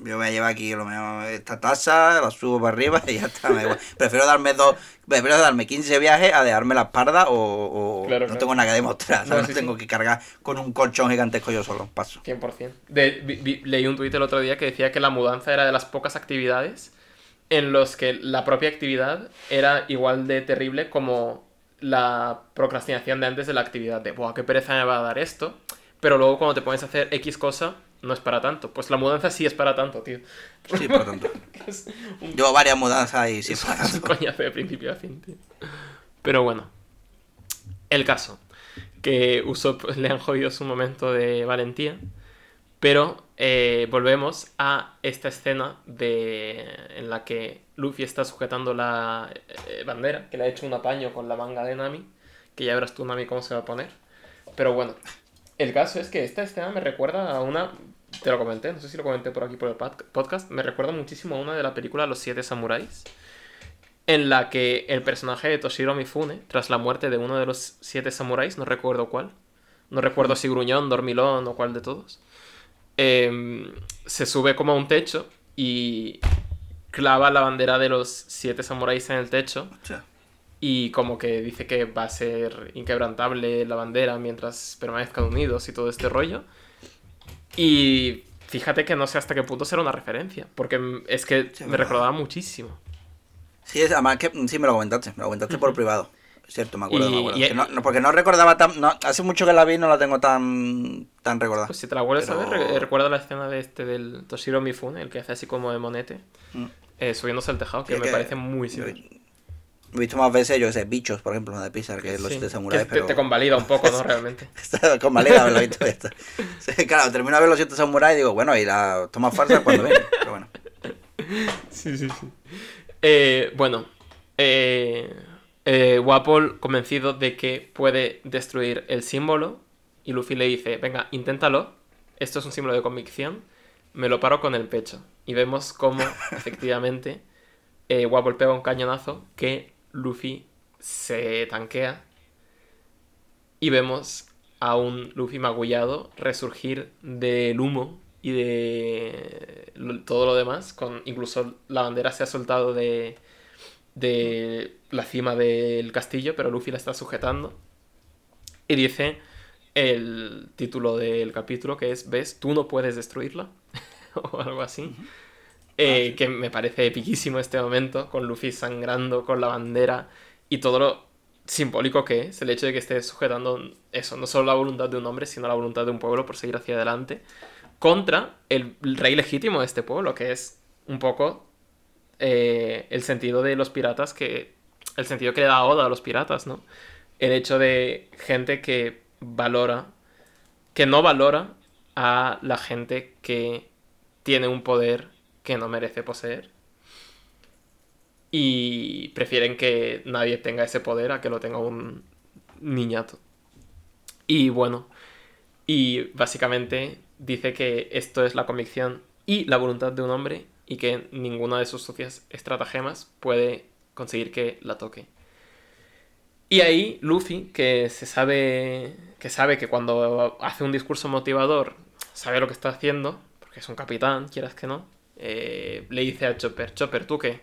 yo voy a llevar aquí lo mejor esta taza, la subo para arriba y ya está. me igual. Prefiero darme dos. Prefiero darme 15 viajes a dejarme la espalda o, o Claro, no claro. tengo nada que demostrar. No, no tengo sí. que cargar con un colchón gigantesco yo solo. Paso. 100%. De, vi- vi- leí un tuit el otro día que decía que la mudanza era de las pocas actividades en los que la propia actividad era igual de terrible como la procrastinación de antes de la actividad. De, Buah, qué pereza me va a dar esto. Pero luego cuando te pones a hacer X cosa, no es para tanto. Pues la mudanza sí es para tanto, tío. Sí, lo tanto. un, Llevo varias mudanzas y sí, es para un coñazo de principio a fin, tío. Pero bueno. El caso. Que Usopp le han jodido su momento de valentía. Pero eh, volvemos a esta escena de en la que Luffy está sujetando la eh, bandera, que le ha hecho un apaño con la manga de Nami, que ya verás tú Nami cómo se va a poner. Pero bueno, el caso es que esta escena me recuerda a una, te lo comenté, no sé si lo comenté por aquí por el pod- podcast, me recuerda muchísimo a una de la película Los Siete Samuráis, en la que el personaje de Toshiro Mifune, tras la muerte de uno de los siete samuráis, no recuerdo cuál, no recuerdo si Gruñón, Dormilón o cuál de todos, em, se sube como a un techo y clava la bandera de los siete samuráis en el techo. Y como que dice que va a ser inquebrantable la bandera mientras permanezcan unidos y todo este rollo. Y fíjate que no sé hasta qué punto será una referencia, porque mm, es que Sí, me verdad. recordaba muchísimo. Sí, es, además que sí me lo comentaste, me lo comentaste por privado. Cierto, me acuerdo, Y- me acuerdo. y- Que no- no, porque no recordaba tan. no, hace mucho que la vi no la tengo tan, tan recordada. Pues si te la vuelves a ver, re- recuerda la escena de este del Toshiro Mifune, el que hace así como de monete, Mm. eh, subiéndose al tejado, que Sí, me que- parece muy similar. He visto más veces, yo sé, bichos, por ejemplo, de Pixar, que los Sí, de samuráis, que te- pero. te, convalida un poco, ¿no? Realmente. Con valida haberlo visto esto. Sí, claro, termino de ver los siete samuráis y digo, bueno, y la toma falsa cuando ven. Pero bueno. Sí, sí, sí. Eh, bueno, eh, eh, Wapol convencido de que puede destruir el símbolo y Luffy le dice, venga, inténtalo, esto es un símbolo de convicción, me lo paro con el pecho. Y vemos cómo efectivamente eh, Wapol pega un cañonazo que Luffy se tanquea y vemos a un Luffy magullado resurgir del humo y de todo lo demás. Con, incluso la bandera se ha soltado de, de la cima del castillo, pero Luffy la está sujetando. Y dice el título del capítulo que es ¿Ves? Tú no puedes destruirla. o algo así. Eh, que me parece epiquísimo este momento, con Luffy sangrando con la bandera y todo lo simbólico que es el hecho de que esté sujetando eso, no solo la voluntad de un hombre, sino la voluntad de un pueblo por seguir hacia adelante, contra el rey legítimo de este pueblo, que es un poco eh, el sentido de los piratas que. El sentido que le da Oda a los piratas, ¿no? El hecho de gente que valora. que no valora a la gente que tiene un poder que no merece poseer. Y prefieren que nadie tenga ese poder a que lo tenga un niñato. Y bueno, y básicamente dice que esto es la convicción y la voluntad de un hombre y que ninguna de sus sucias estratagemas puede conseguir que la toque. Y ahí Luffy, que se sabe que sabe que cuando hace un discurso motivador sabe lo que está haciendo, porque es un capitán, quieras que no, eh, le dice a Chopper, Chopper, ¿tú qué?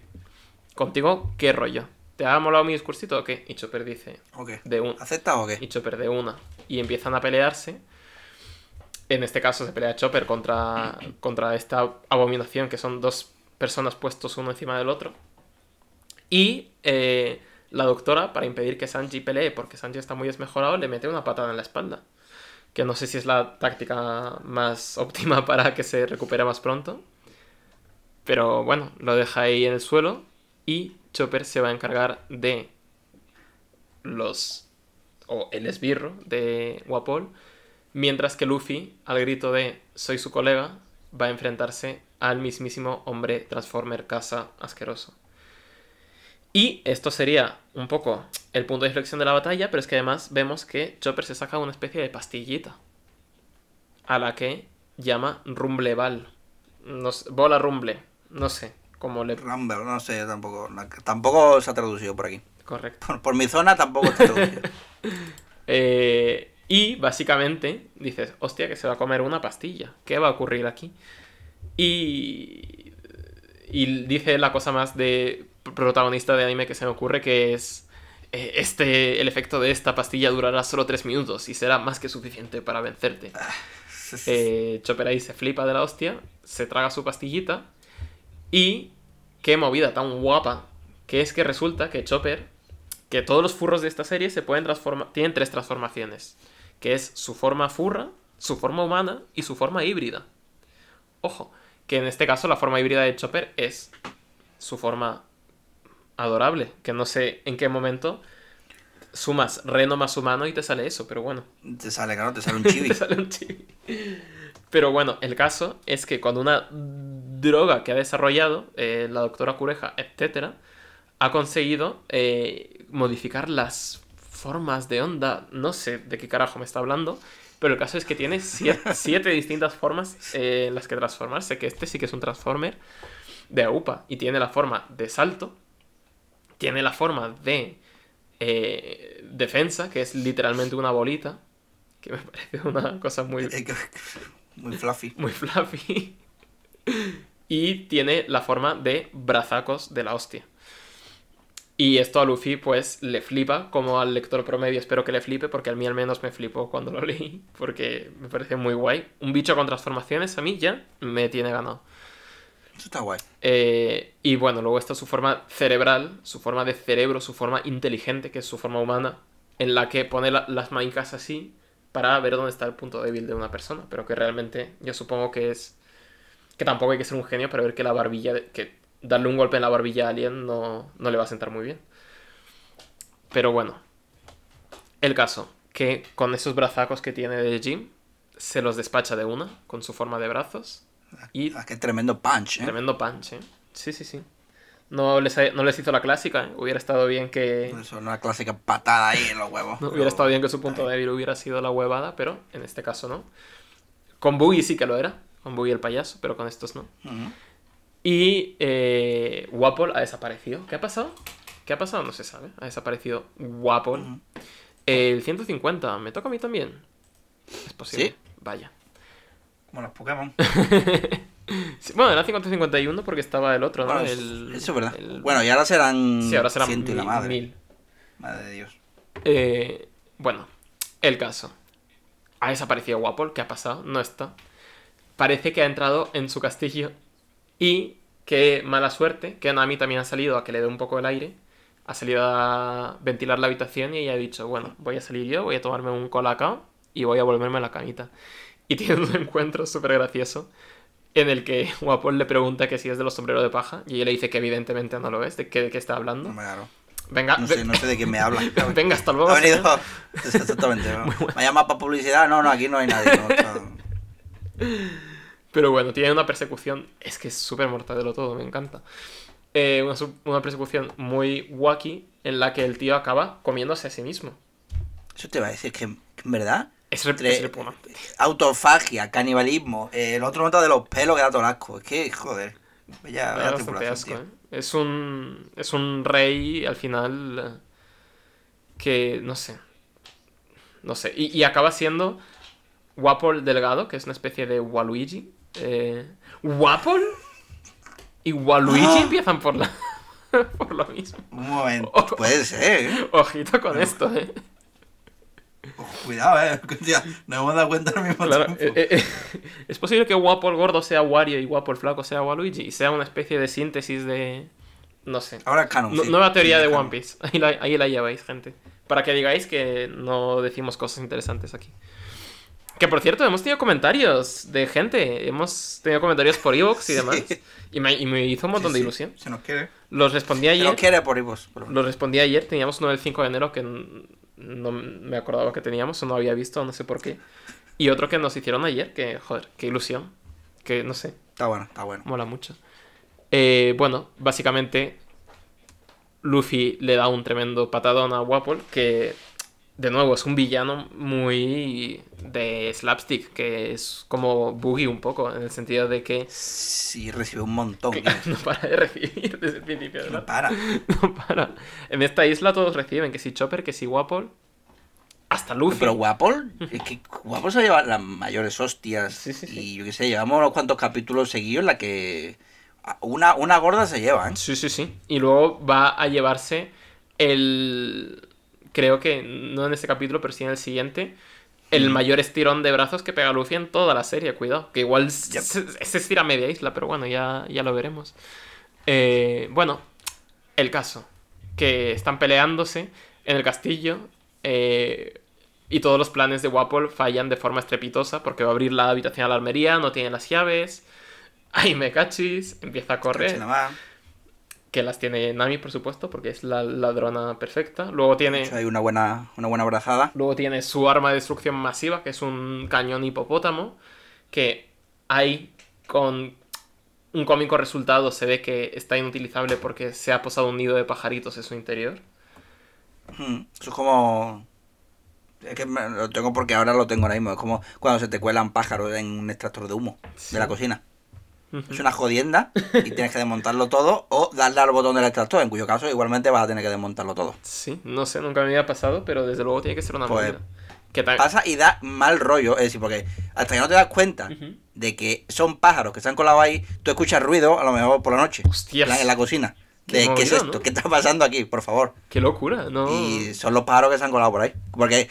¿Contigo qué rollo? ¿Te ha molado mi discursito o qué? Y Chopper dice, de un, ¿Aceptas o qué? y Chopper de una. Y empiezan a pelearse. En este caso se pelea Chopper contra, contra esta abominación, que son dos personas puestos uno encima del otro. Y eh, la doctora, para impedir que Sanji pelee, porque Sanji está muy desmejorado, le mete una patada en la espalda. Que no sé si es la táctica más óptima para que se recupere más pronto. Pero bueno, lo deja ahí en el suelo y Chopper se va a encargar de los... o el esbirro de Wapol, mientras que Luffy, al grito de soy su colega, va a enfrentarse al mismísimo hombre Transformer Casa asqueroso. Y esto sería un poco el punto de inflexión de la batalla, pero es que además vemos que Chopper se saca una especie de pastillita, a la que llama Rumbleval. No sé, bola Rumble, no sé cómo le... Rumble, no sé, tampoco, tampoco se ha traducido por aquí. Correcto. Por, por mi zona tampoco se ha traducido. Eh, y básicamente dices, hostia, que se va a comer una pastilla. ¿Qué va a ocurrir aquí? Y, y dice la cosa más de protagonista de anime que se me ocurre, que es, eh, este, el efecto de esta pastilla durará solo 3 minutos y será más que suficiente para vencerte. Eh, Chopper ahí se flipa de la hostia, se traga su pastillita y qué movida tan guapa, que es que resulta que Chopper, que todos los furros de esta serie se pueden transformar, tienen tres transformaciones, que es su forma furra, su forma humana y su forma híbrida. Ojo, que en este caso la forma híbrida de Chopper es su forma adorable, que no sé en qué momento sumas reno más humano y te sale eso, pero bueno. Te sale, claro, te sale un chibi. te sale un chibi. Pero bueno, el caso es que cuando una droga que ha desarrollado eh, la doctora Cureja, etcétera, ha conseguido eh, modificar las formas de onda, no sé de qué carajo me está hablando, pero el caso es que tiene siete, siete distintas formas eh, en las que transformarse, que este sí que es un transformer de AUPA y tiene la forma de salto, tiene la forma de eh, defensa, que es literalmente una bolita, que me parece una cosa muy, Muy fluffy. muy fluffy. y tiene la forma de brazacos de la hostia. Y esto a Luffy pues le flipa, como al lector promedio espero que le flipe, porque a mí al menos me flipó cuando lo leí, porque me parece muy guay. Un bicho con transformaciones a mí ya me tiene ganado. Eso está guay. Eh, y bueno, luego está su forma cerebral, su forma de cerebro, su forma inteligente, que es su forma humana, en la que pone la- las maicas así para ver dónde está el punto débil de una persona, pero que realmente yo supongo que es que tampoco hay que ser un genio para ver que la barbilla, que darle un golpe en la barbilla a alguien no, no le va a sentar muy bien. Pero bueno, el caso, que con esos brazacos que tiene de Jim, se los despacha de una, con su forma de brazos, y Ah, qué tremendo punch, ¿eh? Tremendo punch, ¿eh? Sí, sí, sí. No les, no les hizo la clásica, ¿eh? Hubiera estado bien que... Eso es una clásica patada ahí en los huevos. no, hubiera estado bien que su punto débil hubiera sido la huevada, pero en este caso no. Con Boogie sí que lo era. Con Boogie el payaso, pero con estos no. Y eh, Wapol ha desaparecido. ¿Qué ha pasado? ¿Qué ha pasado? No se sabe. Ha desaparecido Wapol. Ujú. El 150, ¿me toca a mí también? Es posible. Sí. Vaya. Como los Pokémon. Bueno, era 50-51 porque estaba el otro, ¿no? Bueno, El- eso es verdad. el- Bueno, y ahora serán. Sí, ahora será ciento y la mil- madre. mil. Madre de Dios. Eh, bueno, el caso. Ha desaparecido Wapol, ¿qué ha pasado? No está. Parece que ha entrado en su castillo y que mala suerte, que Nami también ha salido a que le dé un poco el aire. Ha salido a ventilar la habitación y ella ha dicho, bueno, voy a salir yo, voy a tomarme un colacao y voy a volverme a la camita. Y tiene un encuentro súper gracioso en el que Wapol le pregunta que si es de los sombreros de paja y ella le dice que evidentemente no lo es, de qué, de qué está hablando. Me. Venga, No sé, ve- no sé de quién me habla. venga, hasta luego. Ha venido. Exactamente. ¿no? Me ha llamado para publicidad. No, no, aquí no hay nadie. no, Pero bueno, tiene una persecución. Es que es súper mortadelo todo, me encanta. Eh, una, una persecución muy wacky en la que el tío acaba comiéndose a sí mismo. Eso te va a decir que, que en verdad. Es, entre es autofagia, canibalismo, eh, el otro nota de los pelos que da todo el asco. Es que, joder. Tripulación, asco, tío. ¿eh? Es un. Es un rey al final. eh, Que. no sé. No sé. Y, y acaba siendo. Wapol Delgado, que es una especie de Waluigi. Eh, ¿Wapol? Y Waluigi Ah. empiezan por la. por lo mismo. Un momento. Puede ser. Ojito con esto, eh. Cuidado, eh. Nos hemos dado cuenta al mismo Claro, tiempo. eh, eh, eh, es posible que guapo el gordo sea Wario y guapo el flaco sea Waluigi y sea una especie de síntesis de... No sé. Ahora canon. Sí. Nueva teoría Sí, de One. Piece. Ahí la, ahí la lleváis, gente. Para que digáis que no decimos cosas interesantes aquí. Que por cierto, hemos tenido comentarios de gente. Hemos tenido comentarios por Evox y demás. Sí. Y, me, y me hizo un montón Sí, de sí, ilusión. Se nos quiere. Los respondí Se ayer. nos quiere por pero- Los respondí ayer. Teníamos uno del 5 de enero que no me acordaba que teníamos o no había visto, no sé por qué. Y otro que nos hicieron ayer, que, joder, qué ilusión. Que no sé, Está bueno, está bueno. mola mucho. Eh, bueno, básicamente Luffy le da un tremendo patadón a Wapol que de nuevo es un villano muy de slapstick, que es como Boogie un poco, en el sentido de que, Sí, recibe un montón. que no para de recibir desde el principio. No para. No para. En esta isla todos reciben, que si Chopper, que si Wapol, hasta Luffy. Pero Guapol, es que Guapol se lleva las mayores hostias. Sí, sí, sí. Y yo qué sé, llevamos unos cuantos capítulos seguidos en la que una, una gorda se lleva, ¿eh? Sí, sí, sí. Y luego va a llevarse el. Creo que no en este capítulo, pero sí en el siguiente. El mayor estirón de brazos que pega Luffy en toda la serie, cuidado. Que igual se, se estira media isla, pero bueno, ya, ya lo veremos. Eh, bueno, el caso. Que están peleándose en el castillo. eh, y todos los planes de Wapol fallan de forma estrepitosa porque va a abrir la habitación a la armería, no tiene las llaves. Ay, me cachis, empieza a correr. Que las tiene Nami, por supuesto, porque es la ladrona perfecta. Luego tiene, Hay una buena, una buena abrazada. luego tiene su arma de destrucción masiva, que es un cañón hipopótamo, que hay con un cómico resultado se ve que está inutilizable porque se ha posado un nido de pajaritos en su interior. Mm, Eso es como. Es que me- lo tengo porque ahora lo tengo ahora mismo. Es como cuando se te cuelan pájaros en un extractor de humo Sí. de la cocina. Es una jodienda y tienes que desmontarlo todo o darle al botón del extractor, en cuyo caso igualmente vas a tener que desmontarlo todo. Sí, no sé, nunca me había pasado, pero desde luego tiene que ser una Pues, movida. Que ta- Pasa y da mal rollo, es decir, porque hasta que no te das cuenta de que son pájaros que se han colado ahí, tú escuchas ruido a lo mejor por la noche. En la, en la cocina. Qué De, ¿Qué es esto? ¿no? ¿Qué está pasando aquí? Por favor. Qué locura, ¿no? Y son los pájaros que se han colado por ahí. Porque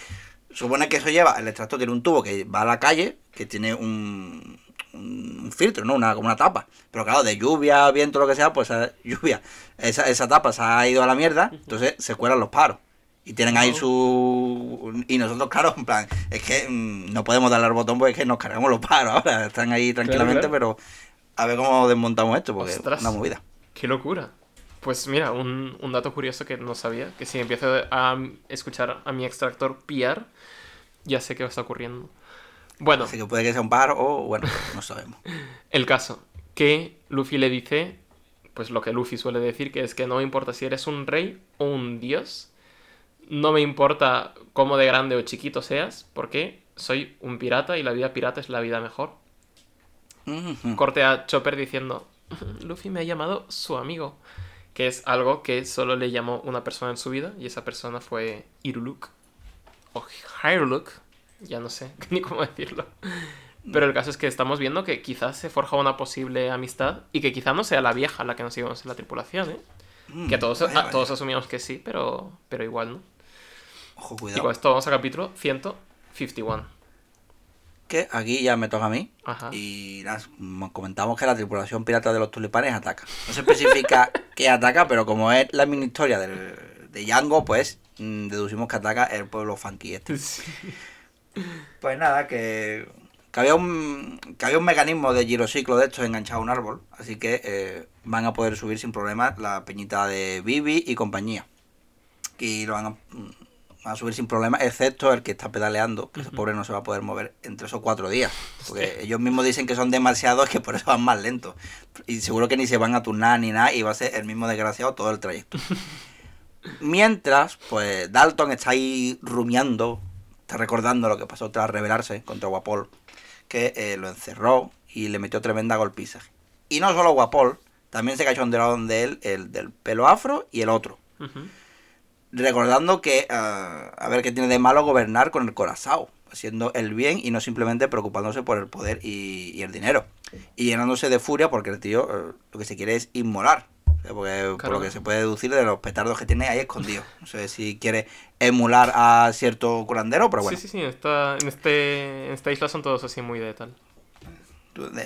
supone que eso lleva, el extractor tiene un tubo que va a la calle, que tiene un, un filtro, ¿no? Una, como una tapa. Pero claro, de lluvia, viento, lo que sea, pues esa lluvia, esa, esa tapa se ha ido a la mierda, entonces se cuelan los pájaros. Y tienen ahí Oh. su... Y nosotros, claro, en plan, es que mm, no podemos darle al botón porque es que nos cargamos los pájaros ahora. Están ahí tranquilamente, claro. pero a ver cómo desmontamos esto, porque Ostras. es una movida. Qué locura. Pues mira, un, un dato curioso que no sabía, que si empiezo a escuchar a mi extractor piar, ya sé qué está ocurriendo. Bueno, Así que puede que sea un pájaro o, bueno, no sabemos. el caso, que Luffy le dice, pues lo que Luffy suele decir, que es que no me importa si eres un rey o un dios, no me importa cómo de grande o chiquito seas, porque soy un pirata y la vida pirata es la vida mejor. Corte a Chopper diciendo, Luffy me ha llamado su amigo, que es algo que solo le llamó una persona en su vida, y esa persona fue Iruluk, o Hiruluk, ya no sé ni cómo decirlo. Pero el caso es que estamos viendo que quizás se forja una posible amistad y que quizás no sea la vieja la que nos seguimos en la tripulación, ¿eh? Mm, Que todos, vaya, a- vaya. todos asumíamos que sí, pero, pero igual no. Ojo, Y cuidado. con esto vamos a capítulo 151. Que aquí ya me toca a mí. Ajá. Y mm, comentamos que la tripulación pirata de los tulipanes ataca. No se especifica qué ataca, pero como es la mini historia del, de Django, pues mm, deducimos que ataca el pueblo funky este. Pues nada, que, que había un que había un mecanismo de girociclo de estos enganchado a un árbol, así que eh, van a poder subir sin problemas la peñita de Bibi y compañía. Y lo van a, mm, van a subir sin problemas, excepto el que está pedaleando, que ese pobre no se va a poder mover entre esos cuatro días. Porque ellos mismos dicen que son demasiados, que por eso van más lentos. Y seguro que ni se van a turnar ni nada, y va a ser el mismo desgraciado todo el trayecto. Mientras, pues Dalton está ahí rumiando, está recordando lo que pasó tras rebelarse contra Guapol, que eh, lo encerró y le metió tremenda golpiza. Y no solo Guapol, también se cachondearon de él el del pelo afro y el otro. Recordando que, ah, a ver, qué tiene de malo gobernar con el corazón, haciendo el bien y no simplemente preocupándose por el poder y, y el dinero. Y llenándose de furia porque el tío eh, lo que se quiere es inmolar. Porque por lo que se puede deducir de los petardos que tiene ahí escondidos. No sé si quiere emular a cierto curandero, pero bueno. Sí, sí, sí. Esta, en, este, en esta isla son todos así muy de tal.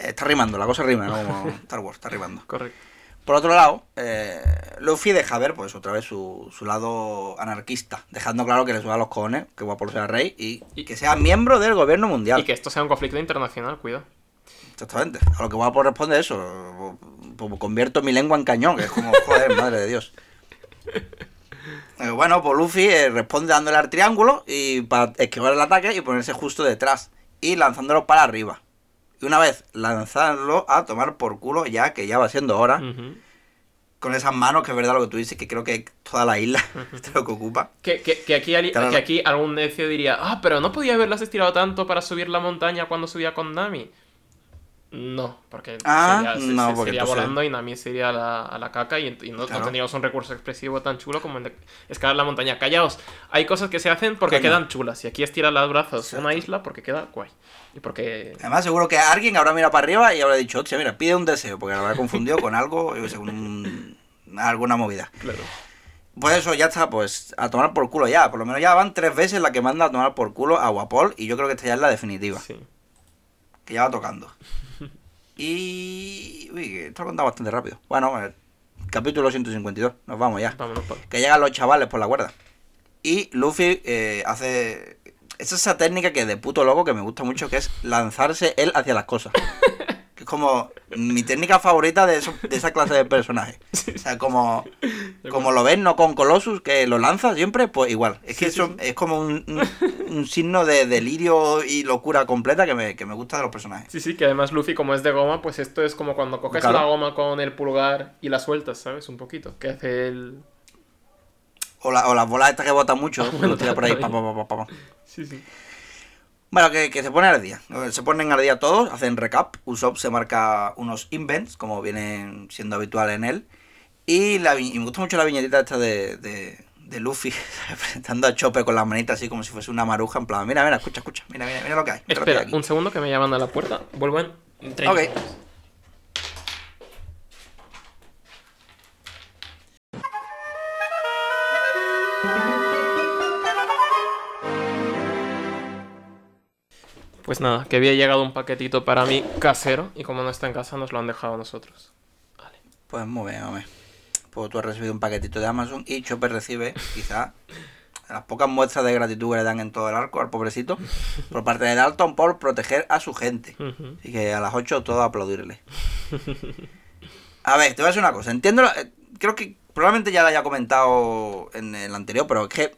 Está rimando, la cosa rima, ¿no? Como Star Wars, está rimando. Correcto. Por otro lado, eh, Luffy deja ver, pues otra vez, su, su lado anarquista, dejando claro que le suba los cojones, que Guapol sea rey y, Y- que sea miembro del gobierno mundial. Y que esto sea un conflicto internacional, cuidado. Exactamente. A lo que Guapol responde eso, pues convierto mi lengua en cañón, que es como, joder, madre de Dios. Eh, bueno, pues Luffy eh, responde dándole al triángulo y para esquivar el ataque y ponerse justo detrás y lanzándolo para arriba. Y una vez lanzarlo a tomar por culo, ya que ya va siendo hora, con esas manos, que es verdad lo que tú dices, que creo que toda la isla es lo que ocupa. Que, que, que aquí, Claro. que aquí algún necio diría, ah, pero no podía haberlas estirado tanto para subir la montaña cuando subía con Nami. No, porque Ah, sería, se- no, se- porque sería entonces- volando y Nami sería a la, a la caca y, y no, no Claro. tendríamos un recurso expresivo tan chulo como el de escalar la montaña. Callaos, hay cosas que se hacen porque quedan chulas y aquí estirar los brazos Exacto. una isla porque queda guay. Y porque... Además, seguro que alguien habrá mirado para arriba y habrá dicho, hostia, mira, pide un deseo, porque lo habrá confundido con algo, un- alguna movida. Claro. Pues eso, ya está, pues a tomar por culo ya. Por lo menos ya van tres veces la que manda a tomar por culo a Guapol y yo creo que esta ya es la definitiva, Sí. que ya va tocando. Y... Uy, esto lo he contado bastante rápido. Bueno, eh, capítulo 152, nos vamos ya. Vámonos, Pablo. que llegan los chavales por la cuerda. Y Luffy eh, hace. Es esa técnica que de puto loco que me gusta mucho, que es lanzarse él hacia las cosas. Que es como mi técnica favorita de, eso- de esa clase de personaje. O sea, como, como lo ves, no con Colossus, que lo lanza siempre, pues igual. Es que Sí, sí, eso es como un, un- un signo de delirio y locura completa que me, que me gusta de los personajes. Sí, sí, que además Luffy como es de goma, pues esto es como cuando coges Claro. la goma con el pulgar y la sueltas, ¿sabes? Un poquito. Que hace el... O, la- o las bolas estas que botan mucho, Ah, bueno, lo tira por ahí. también. pa, pa, pa, pa, pa. Sí, sí. Bueno, que, que se pone al día. Se ponen al día todos, hacen recap. Usopp se marca unos invents, como vienen siendo habitual en él. Y, la, y me gusta mucho la viñetita esta de, de, de Luffy presentando a Chope con las manitas así como si fuese una maruja. En plan, mira, mira, escucha, escucha, mira, mira, mira lo que hay. mira lo que hay Espera, aquí". un segundo que me llaman a la puerta. Vuelvo en 30 Ok. Pues nada, que había llegado un paquetito para mí casero y como no está en casa nos lo han dejado a nosotros. Vale. Pues muy bien, hombre. Pues tú has recibido un paquetito de Amazon y Chopper recibe, quizá, las pocas muestras de gratitud que le dan en todo el arco al pobrecito, por parte de Dalton por proteger a su gente. Ujú. Así que a las 8 todo aplaudirle. A ver, te voy a decir una cosa. Entiendo, eh, creo que probablemente ya lo haya comentado en el anterior, pero es que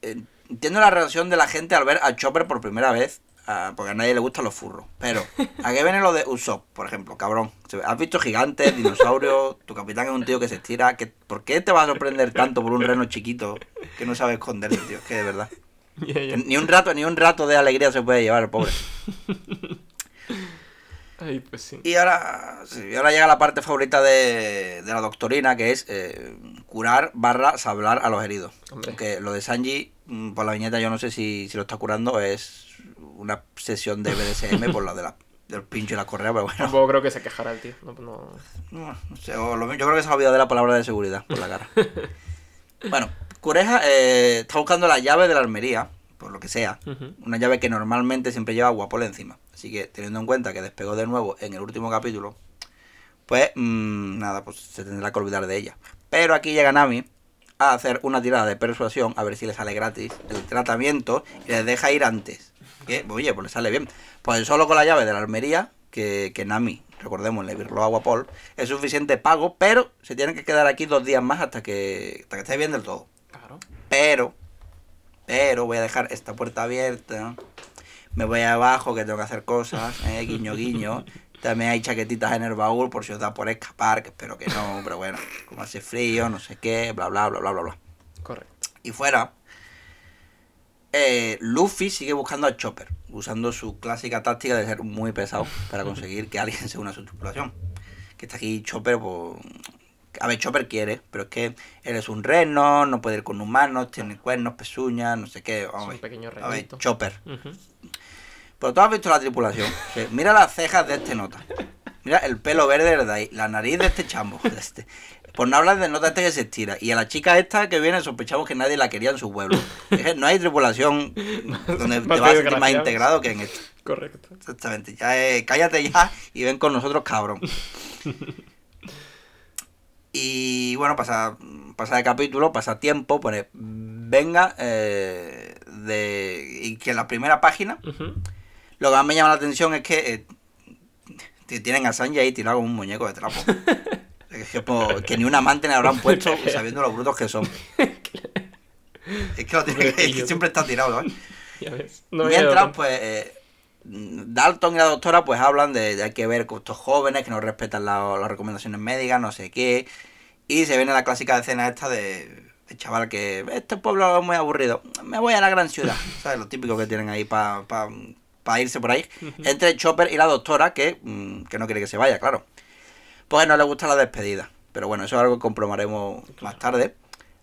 eh, entiendo la reacción de la gente al ver a Chopper por primera vez, ah, porque a nadie le gustan los furros. Pero, ¿a qué viene lo de Usopp, por ejemplo, cabrón? ¿Has visto gigantes, dinosaurios? Tu capitán es un tío que se estira. ¿Qué- ¿Por qué te vas a sorprender tanto por un reno chiquito que no sabe esconderse, tío? Es que de verdad. Que Ni un rato, ni un rato de alegría se puede llevar el pobre. Ay, pues sí. Y ahora, sí, y ahora llega la parte favorita de, de la doctorina, que es eh, curar barra sablar a los heridos. Hombre. Aunque lo de Sanji, mm, por la viñeta, yo no sé si, si lo está curando, es una sesión de BDSM por lo de la, del pincho y la correa, pero bueno. Tampoco creo que se quejara el tío. No, no... No, no sé, lo- yo creo que se ha olvidado de la palabra de seguridad por la cara. bueno, Cureja eh, está buscando la llave de la armería, por lo que sea. Una llave que normalmente siempre lleva Guapol encima. Así que teniendo en cuenta que despegó de nuevo en el último capítulo, pues mm, nada, pues se tendrá que olvidar de ella. Pero aquí llega Nami a hacer una tirada de persuasión, a ver si le sale gratis el tratamiento y les deja ir antes. Que, oye, pues le sale bien. Pues solo con la llave de la armería, que, que Nami, recordemos, le virló a Guapol, es suficiente pago, pero se tienen que quedar aquí dos días más hasta que, hasta que esté bien del todo. Claro. Pero, pero voy a dejar esta puerta abierta. Me voy abajo que tengo que hacer cosas, eh, guiño guiño. También hay chaquetitas en el baúl por si os da por escapar, que espero que no, pero bueno, como hace frío, no sé qué, bla bla bla bla bla bla. Correcto. Y fuera, eh, Luffy sigue buscando a Chopper, usando su clásica táctica de ser muy pesado para conseguir que alguien se una a su tripulación. Que está aquí Chopper, pues... A ver, Chopper quiere, pero es que él es un reno, no puede ir con humanos, tiene cuernos, pezuñas, no sé qué. Vamos a un pequeño A ver. Chopper. Pero tú has visto la tripulación. Mira las cejas de este nota. Mira el pelo verde de ahí, la nariz de este chambo. de este. Por no hablar de este que se estira. Y a la chica esta que viene sospechamos que nadie la quería en su pueblo. No hay tripulación donde te vas a sentir más integrado que en esto. Correcto. Exactamente. Ya eh, cállate ya y ven con nosotros, cabrón. Y bueno, pasa, pasa de capítulo, pasa tiempo, pone venga eh, de y que en la primera página lo que más me llama la atención es que eh, tienen a Sanji ahí tirado como un muñeco de trapo. Es que, ni un amante le habrán puesto sabiendo lo brutos que son. Es que, lo tiene que- es que siempre está tirado, ¿no? Ya ves. No Mientras, pues, eh, Dalton y la doctora pues hablan de, de hay que ver con estos jóvenes que no respetan la- las recomendaciones médicas, no sé qué. Y se viene la clásica escena esta de, de chaval que este pueblo es muy aburrido, me voy a la gran ciudad. ¿Sabes? Lo típico que tienen ahí para irse por ahí. Entre Chopper y la doctora que, mm, que no quiere que se vaya, claro. Pues no le gusta la despedida. Pero bueno, eso es algo que comprobaremos más tarde.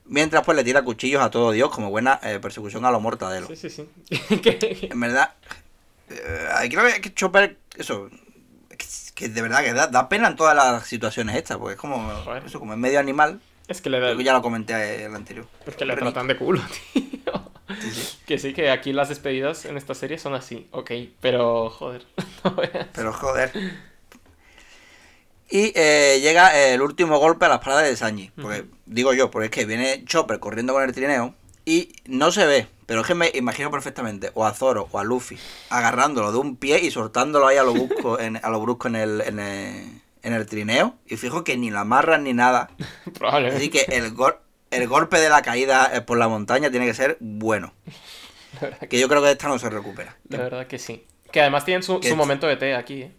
Mientras pues le tira cuchillos a todo Dios como buena eh, persecución a los mortadelos. Sí, sí, sí. En verdad, eh, creo que- que Chopper, eso, que, de verdad que da, da pena en todas las situaciones estas, porque es como, Joder. eso, como es medio animal, es que le da. que ya lo comenté en el anterior. Es que le tratan de culo, tío. Que sí, que aquí las despedidas en esta serie son así, ok, pero joder. no. Pero joder. Y eh, llega el último golpe a las paradas de Sanji. Porque, digo yo, porque es que viene Chopper corriendo con el trineo y no se ve. Pero es que me imagino perfectamente o a Zoro o a Luffy agarrándolo de un pie y soltándolo ahí a lo brusco en, a lo brusco en el, en, el, en el trineo. Y fijo que ni lo amarran ni nada. Probablemente. Así que el, gol- el golpe de la caída eh, por la montaña tiene que ser bueno. La que, Que yo creo que esta no se recupera. la verdad que sí. Que además tienen su, Que- su momento de té aquí, ¿eh?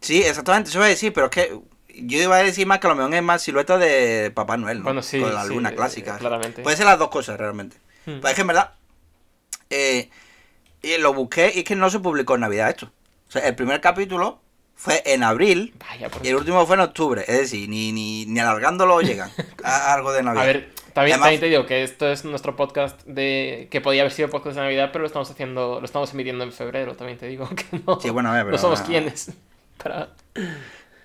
Sí, exactamente, eso iba a decir, pero es que yo iba a decir más que a lo mejor es más silueta de Papá Noel, ¿no? Bueno, sí, Con la sí, luna eh, clásica. claramente. Puede ser las dos cosas realmente. Hmm. Pues es que en verdad, eh, y lo busqué y es que no se publicó en Navidad esto. O sea, el primer capítulo fue en abril Vaya, y el último fue en octubre. Es decir, ni, ni, ni alargándolo llegan a algo de Navidad. A ver, también, Además- también te digo que esto es nuestro podcast de que podía haber sido podcast de Navidad, pero lo estamos haciendo, lo estamos emitiendo en febrero, también te digo que no, Sí, bueno, a ver, pero- no somos quienes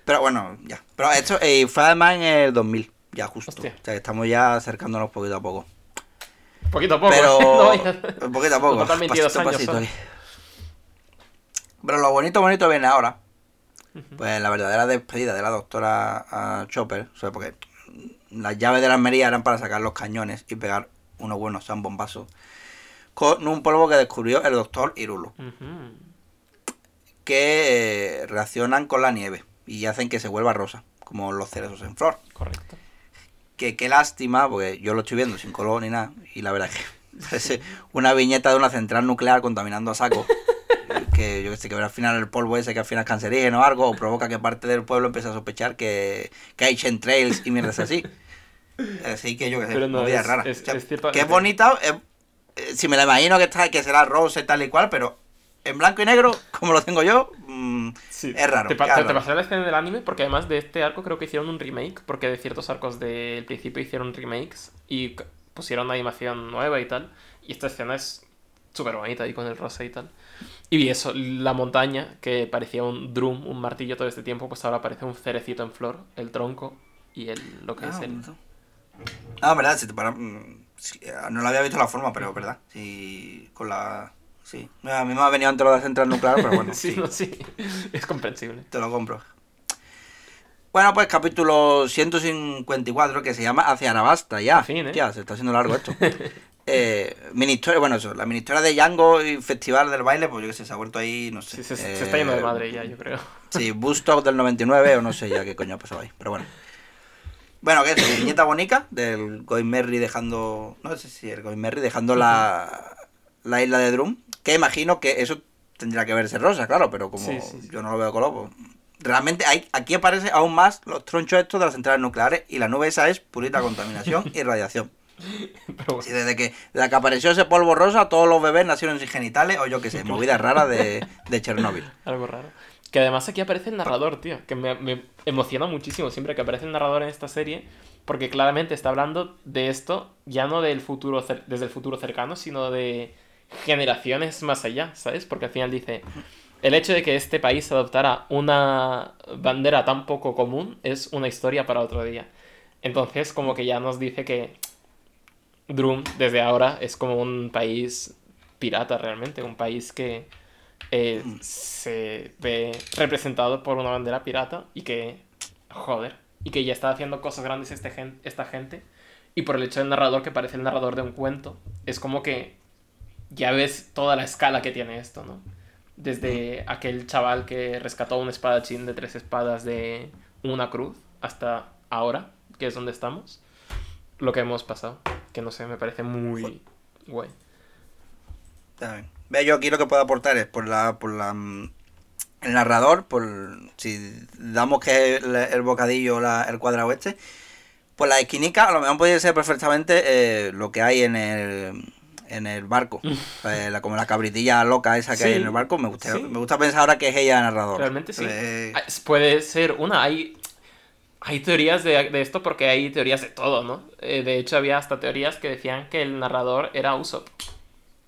Pero bueno, ya. Pero esto eh, fue además en el 2000, ya justo. Hostia. O sea, que estamos ya acercándonos poquito a poco. Poquito a poco, Pero. no vayas- poquito a poco. Nos faltan 22 pasito a años pasito solo. ahí. Pero lo bonito, bonito viene ahora. Pues la verdadera despedida de la doctora a Chopper. O sea, porque las llaves de la armería eran para sacar los cañones y pegar unos buenos zambombazos. Con un polvo que descubrió el doctor Irulo. Que eh, reaccionan con la nieve y hacen que se vuelva rosa. Como los cerezos en flor. Correcto. que qué lástima, porque yo lo estoy viendo sin color ni nada, y la verdad es que parece una viñeta de una central nuclear contaminando a saco. que yo que sé, que al final el polvo ese que al final es cancerígeno o algo, o provoca que parte del pueblo empiece a sospechar que, que hay chemtrails y mierdas así. Así que yo que sé, Pero no, es- raras. es- O sea, es cierto- que es bonita, eh, si me la imagino que, está, que será rosa y tal y cual, pero en blanco y negro, como lo tengo yo, mm, Sí, es raro. Te, pa- te- te pasaré la escena del anime porque además de este arco creo que hicieron un remake, porque de ciertos arcos del principio hicieron remakes y pusieron una animación nueva y tal. Y esta escena es súper bonita ahí con el rosa y tal. Y vi eso, la montaña, que parecía un drum, un martillo todo este tiempo, pues ahora parece un cerecito en flor, el tronco y el, lo que Ah, es el... Ah, verdad, si te para, mm, eh, no lo había visto la forma, pero es verdad. Sí, con la. Sí. A mí me ha venido antes lo de central nuclear, pero bueno, sí, sí, no, sí, es comprensible. te lo compro. Bueno, pues capítulo 154 que se llama Hacia Arabasta ya. Al fin, ¿eh? Ya, se está haciendo largo esto. eh, bueno, eso, la mini historia de Django y Festival del Baile, pues yo que sé, se ha vuelto ahí, no sé. Sí, se, se eh, está yendo de madre ya, yo creo. Sí, Bustock del 99 o no sé ya qué coño ha pasado ahí, pero bueno. Bueno, ¿qué es? Viñeta bonita del Goimerri dejando. No sé si el Goimerri dejando la, la isla de Drum. Que imagino que eso tendría que verse rosa, claro, pero como Sí, sí, sí. yo no lo veo color, pues, Realmente hay, aquí aparece aún más los tronchos estos de las centrales nucleares y la nube esa es purita contaminación y radiación. Bueno. Sí, desde que, desde que apareció ese polvo rosa, todos los bebés nacieron sin genitales o yo qué sé, movidas raras de, de Chernóbil. Algo raro. Que además aquí aparece el narrador, tío. Que me, me emociona muchísimo siempre que aparece el narrador en esta serie. Porque claramente está hablando de esto, ya no del futuro desde el futuro cercano, sino de generaciones más allá, ¿sabes? Porque al final dice, el hecho de que este país adoptara una bandera tan poco común es una historia para otro día. Entonces, como que ya nos dice que Drum desde ahora es como un país pirata realmente, un país que eh, se ve representado por una bandera pirata y que, joder, y que ya está haciendo cosas grandes este gen- esta gente. Y por el hecho del narrador, que parece el narrador de un cuento, es como que ya ves toda la escala que tiene esto, ¿no? Desde aquel chaval que rescató un espadachín de tres espadas de una cruz hasta ahora, que es donde estamos, lo que hemos pasado. Que no sé, me parece muy guay. Está bien. Ve, yo aquí lo que puedo aportar es por la, por la mm, el narrador, por si damos que el, el bocadillo, la- el cuadrado este, pues la esquinica a lo mejor podría ser perfectamente eh, lo que hay en el en el barco. Eh, la- como la cabritilla loca esa que hay en el barco. Me gusta, sí. me gusta pensar ahora que es ella narrador. Realmente sí. Eh, Ah, Puede ser una. Hay, hay teorías de, de esto porque hay teorías de todo, ¿no? Eh, de hecho, había hasta teorías que decían que el narrador era Usopp.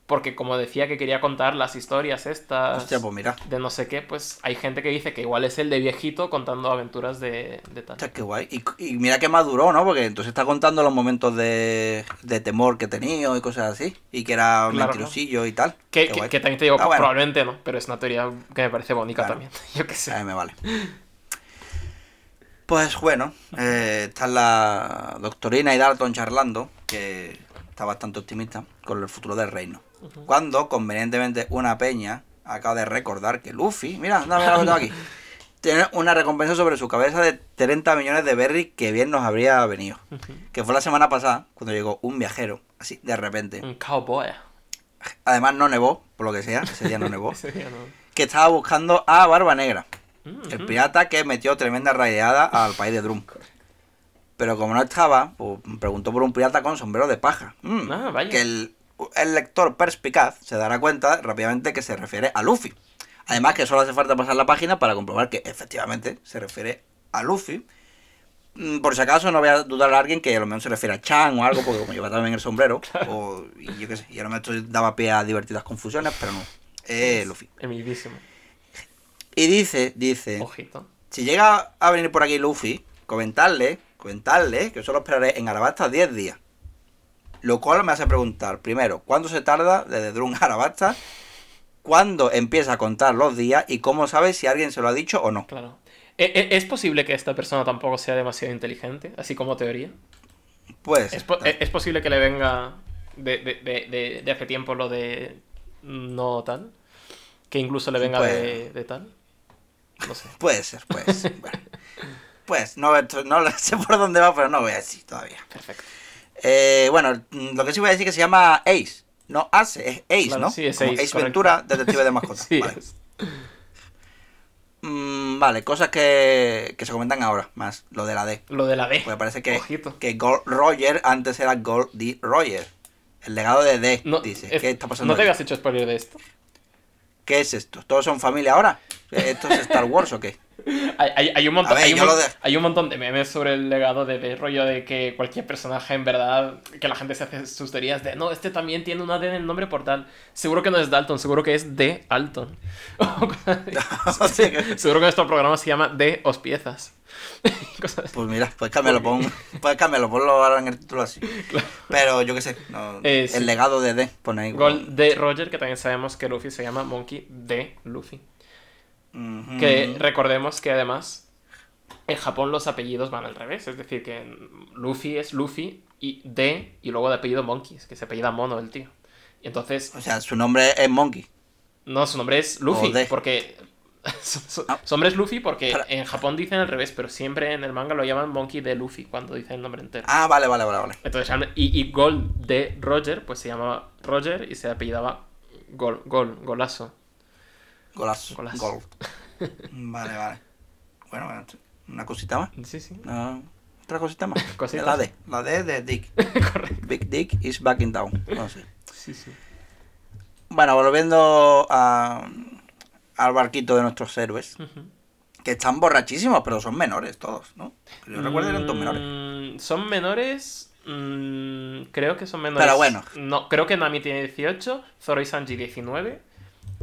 Porque como decía que quería contar las historias estas hostia, pues mira. de no sé qué, pues hay gente que dice que igual es el de viejito contando aventuras de, de tal. Hostia, qué guay. Y, y mira que maduró, ¿no? Porque entonces está contando los momentos de, de temor que tenido y cosas así. Y que era Claro, mentirosillo y tal. Que, también te digo, Ah, bueno. probablemente no, pero es una teoría que me parece bonita Claro. también. Yo qué sé. A mí me vale. Pues bueno, eh, está la doctorina y Dalton charlando, que está bastante optimista con el futuro del reino. Cuando, convenientemente, una peña acaba de recordar que Luffy, mira, anda, mira lo que tengo aquí, tiene una recompensa sobre su cabeza de 30 millones de berry que bien nos habría venido. Que fue la semana pasada, cuando llegó un viajero, así, de repente. Un cowboy. Además, no nevó, por lo que sea, ese día no nevó. Ese día no. que estaba buscando a Barba Negra. Mm, El mm. pirata que metió tremenda raideada al país de Drum. Pero como no estaba, pues preguntó por un pirata con sombrero de paja. Mm, Ah, vaya. Que el, el lector perspicaz se dará cuenta rápidamente que se refiere a Luffy. Además que solo hace falta pasar la página para comprobar que efectivamente se refiere a Luffy. Mm, Por si acaso no voy a dudar a alguien que a lo mejor se refiere a Chan o algo, porque como lleva también el sombrero, o y yo qué sé, y a lo mejor esto daba pie a divertidas confusiones, pero no. Eh, Luffy. Emilísimo. Y dice, dice, Ojito. si llega a venir por aquí Luffy, comentarle, comentarle que solo esperaré en Arabasta 10 días. Lo cual me hace preguntar, primero, ¿cuánto se tarda desde Drum a Arabasta? ¿Cuándo empieza a contar los días? ¿Y cómo sabe si alguien se lo ha dicho o no? Claro. E- e- ¿Es posible que esta persona tampoco sea demasiado inteligente, así como teoría? Pues... ¿Es, po- e- es posible que le venga de, de- de- hace tiempo lo de no tal? Que incluso le venga de, Pues- de tal. No sé. Puede ser. Bueno. Pues no, no sé por dónde va, pero no voy a decir todavía. Perfecto. Eh, bueno, lo que sí voy a decir que se llama Ace. No Ace, es Ace, Claro, ¿no? sí, es Como Ace, Ace correcto. Ventura, detective de mascotas. Sí, vale. es- Mm, vale, cosas que, que se comentan ahora, más lo de la D. Lo de la D. Pues parece que, Ojito. que Gold Roger antes era Gold D. Roger. El legado de D, No, dice. es- ¿Qué está pasando? ¿No te habías hecho spoiler de esto? ¿Qué es esto? ¿Todos son familia ahora? ¿Esto es Star Wars o qué? Hay, hay- hay un montón, ver, hay, un de- hay un montón de memes sobre el legado de, de rollo de que cualquier personaje en verdad, que la gente se hace sus teorías de, no, este también tiene una D en el nombre por tal. Seguro que no es Dalton, seguro que es D. Alton. Seguro que nuestro programa se llama D. Ospiezas. Pues mira, pues cámbialo, pon, pues cámbialo, ponlo ahora en el título así. Pero yo qué sé, no, Eh, el legado de D, pone ahí. Gold de Roger, que también sabemos que Luffy se llama Monkey D. Luffy. Que recordemos que además en Japón los apellidos van al revés. Es decir, que Luffy es Luffy y D y luego de apellido Monkeys, que se apellida Mono el tío. Y entonces, O sea, su nombre es Monkey. no, su nombre es Luffy, porque. su, su- Ah. su nombre es Luffy porque Para- en Japón dicen al revés, pero siempre en el manga lo llaman Monkey D. Luffy cuando dicen el nombre entero. Ah, vale, vale, vale, vale. Entonces, y, y Gold de Roger, pues se llamaba Roger y se apellidaba Gol, Gol, Golazo. Golazo. Golazo. Gold. Vale, vale. Bueno, bueno, una cosita más. Sí, sí. No, otra cosita más. Cositas. La D. La D de Dick. Correcto. Big Dick is backing down. No sé. Sí, sí. Bueno, volviendo a, al barquito de nuestros héroes. Que están borrachísimos, pero son menores todos, ¿no? Yo recuerdo que eran todos menores. Mm, Son menores. mm, creo que son menores. Pero bueno. No, creo que Nami tiene 18, Zoro y Sanji 19.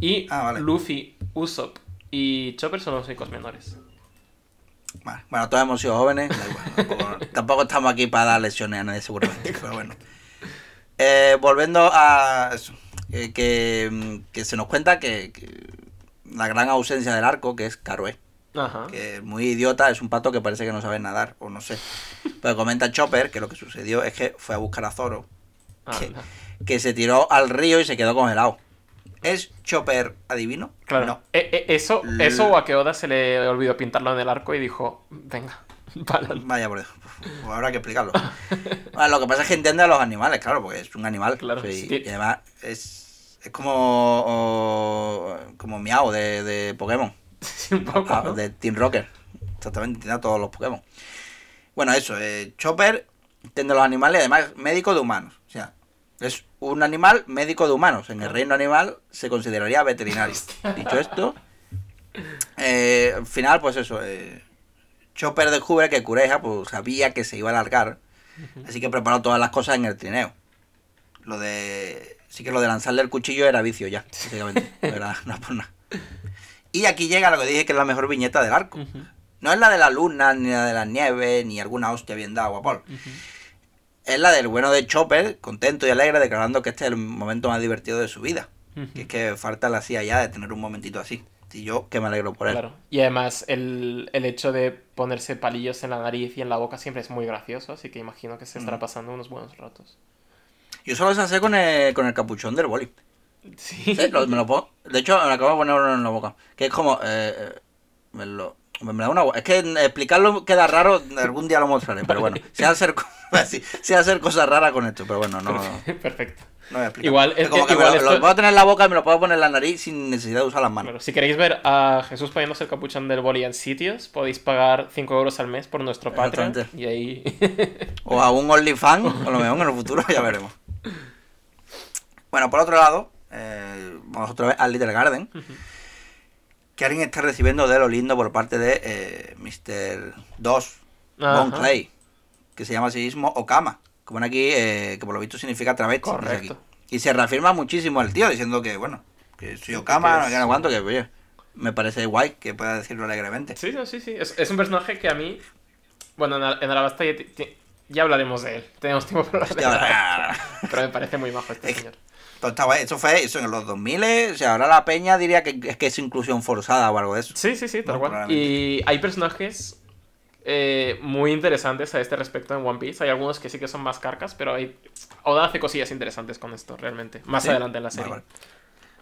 Y Ah, vale. Luffy Usopp y Chopper son los únicos menores. Vale, Bueno, todos hemos sido jóvenes, da igual, tampoco, tampoco estamos aquí para dar lesiones a nadie seguramente, pero bueno. Eh, volviendo a eso, eh, que, que se nos cuenta que, que la gran ausencia del arco, que es Caroe, Ajá. que es muy idiota, es un pato que parece que no sabe nadar, o no sé. Pero comenta Chopper que lo que sucedió es que fue a buscar a Zoro, que, Anda. que se tiró al río y se quedó congelado. ¿Es Chopper adivino? Claro. No. Eh, eh, eso, L- eso o a que Oda se le olvidó pintarlo en el arco y dijo, venga, pa'lante". Vaya por eso. Pues habrá que explicarlo. Bueno, lo que pasa es que entiende a los animales, claro, porque es un animal. Claro, sí, sí. Y además es, es como, o- como Miau de, de Pokémon. Sí, un poco. Ah, ¿no? de Team Rocker. Exactamente, entiende a todos los Pokémon. Bueno, eso, eh, Chopper entiende a los animales además médico de humanos. Es un animal médico de humanos. En el reino animal se consideraría veterinario. Dicho esto, eh, al final, pues eso, eh, Chopper descubre que Cureja pues, sabía que se iba a alargar, así que preparó todas las cosas en el trineo. Lo de. Sí que lo de lanzarle el cuchillo era vicio ya, básicamente. No era no por nada. Y aquí llega lo que dije que es la mejor viñeta del arco. No es la de la luna, ni la de la nieve, ni alguna hostia bien dada, guapol. ujú. Es la del bueno de Chopper, contento y alegre, declarando que este es el momento más divertido de su vida. Que es que falta la CIA ya de tener un momentito así. Y yo que me alegro por él. Claro. Y además el, el hecho de ponerse palillos en la nariz y en la boca siempre es muy gracioso, así que imagino que se estará pasando unos buenos ratos. Yo solo se hace con el, con el capuchón del boli. Sí. Sí, lo- me lo pongo. De hecho, me acabo de poner en la boca. Que es como. eh, eh, me lo. Me me da una, es que explicarlo queda raro, algún día lo mostraré, pero bueno, sé hacer, sé hacer cosas raras con esto, pero bueno, no, no Perfecto. voy a explicar. Igual, es como que que me igual lo, puedo tener en la boca y me lo puedo poner en la nariz sin necesidad de usar las manos. Bueno, si queréis ver a Jesús poniéndose el capuchón del boli en sitios, podéis pagar 5 euros al mes por nuestro Patreon. Y ahí. O a un OnlyFans, a lo mejor en el futuro, ya veremos. Bueno, por otro lado, eh, vamos otra vez al Little Garden. Que alguien está recibiendo de lo lindo por parte de eh, Mr. 2, Von Ajá. Clay, que se llama así mismo Okama. Como ven aquí, eh, que por lo visto significa travesti. Correcto. Y se reafirma muchísimo el tío, diciendo que, bueno, que soy Okama, que no cuánto, que oye, me parece guay que pueda decirlo alegremente. Sí, sí, sí. Es, es un personaje que a mí. Bueno, en, en Alabasta ya, hablaremos de él. Tenemos tiempo para hablar de él. Pero me parece muy majo este Es- señor. Pero está guay, eso fue eso en los 2000, o sea, ahora la peña diría que es que es inclusión forzada o algo de eso. Sí, sí, sí, tal No, cual. Y hay personajes eh, muy interesantes a este respecto en One Piece. Hay algunos que sí que son más carcas, pero hay. Oda hace cosillas interesantes con esto, realmente. Más ¿Sí? adelante en la Vale, serie. vale.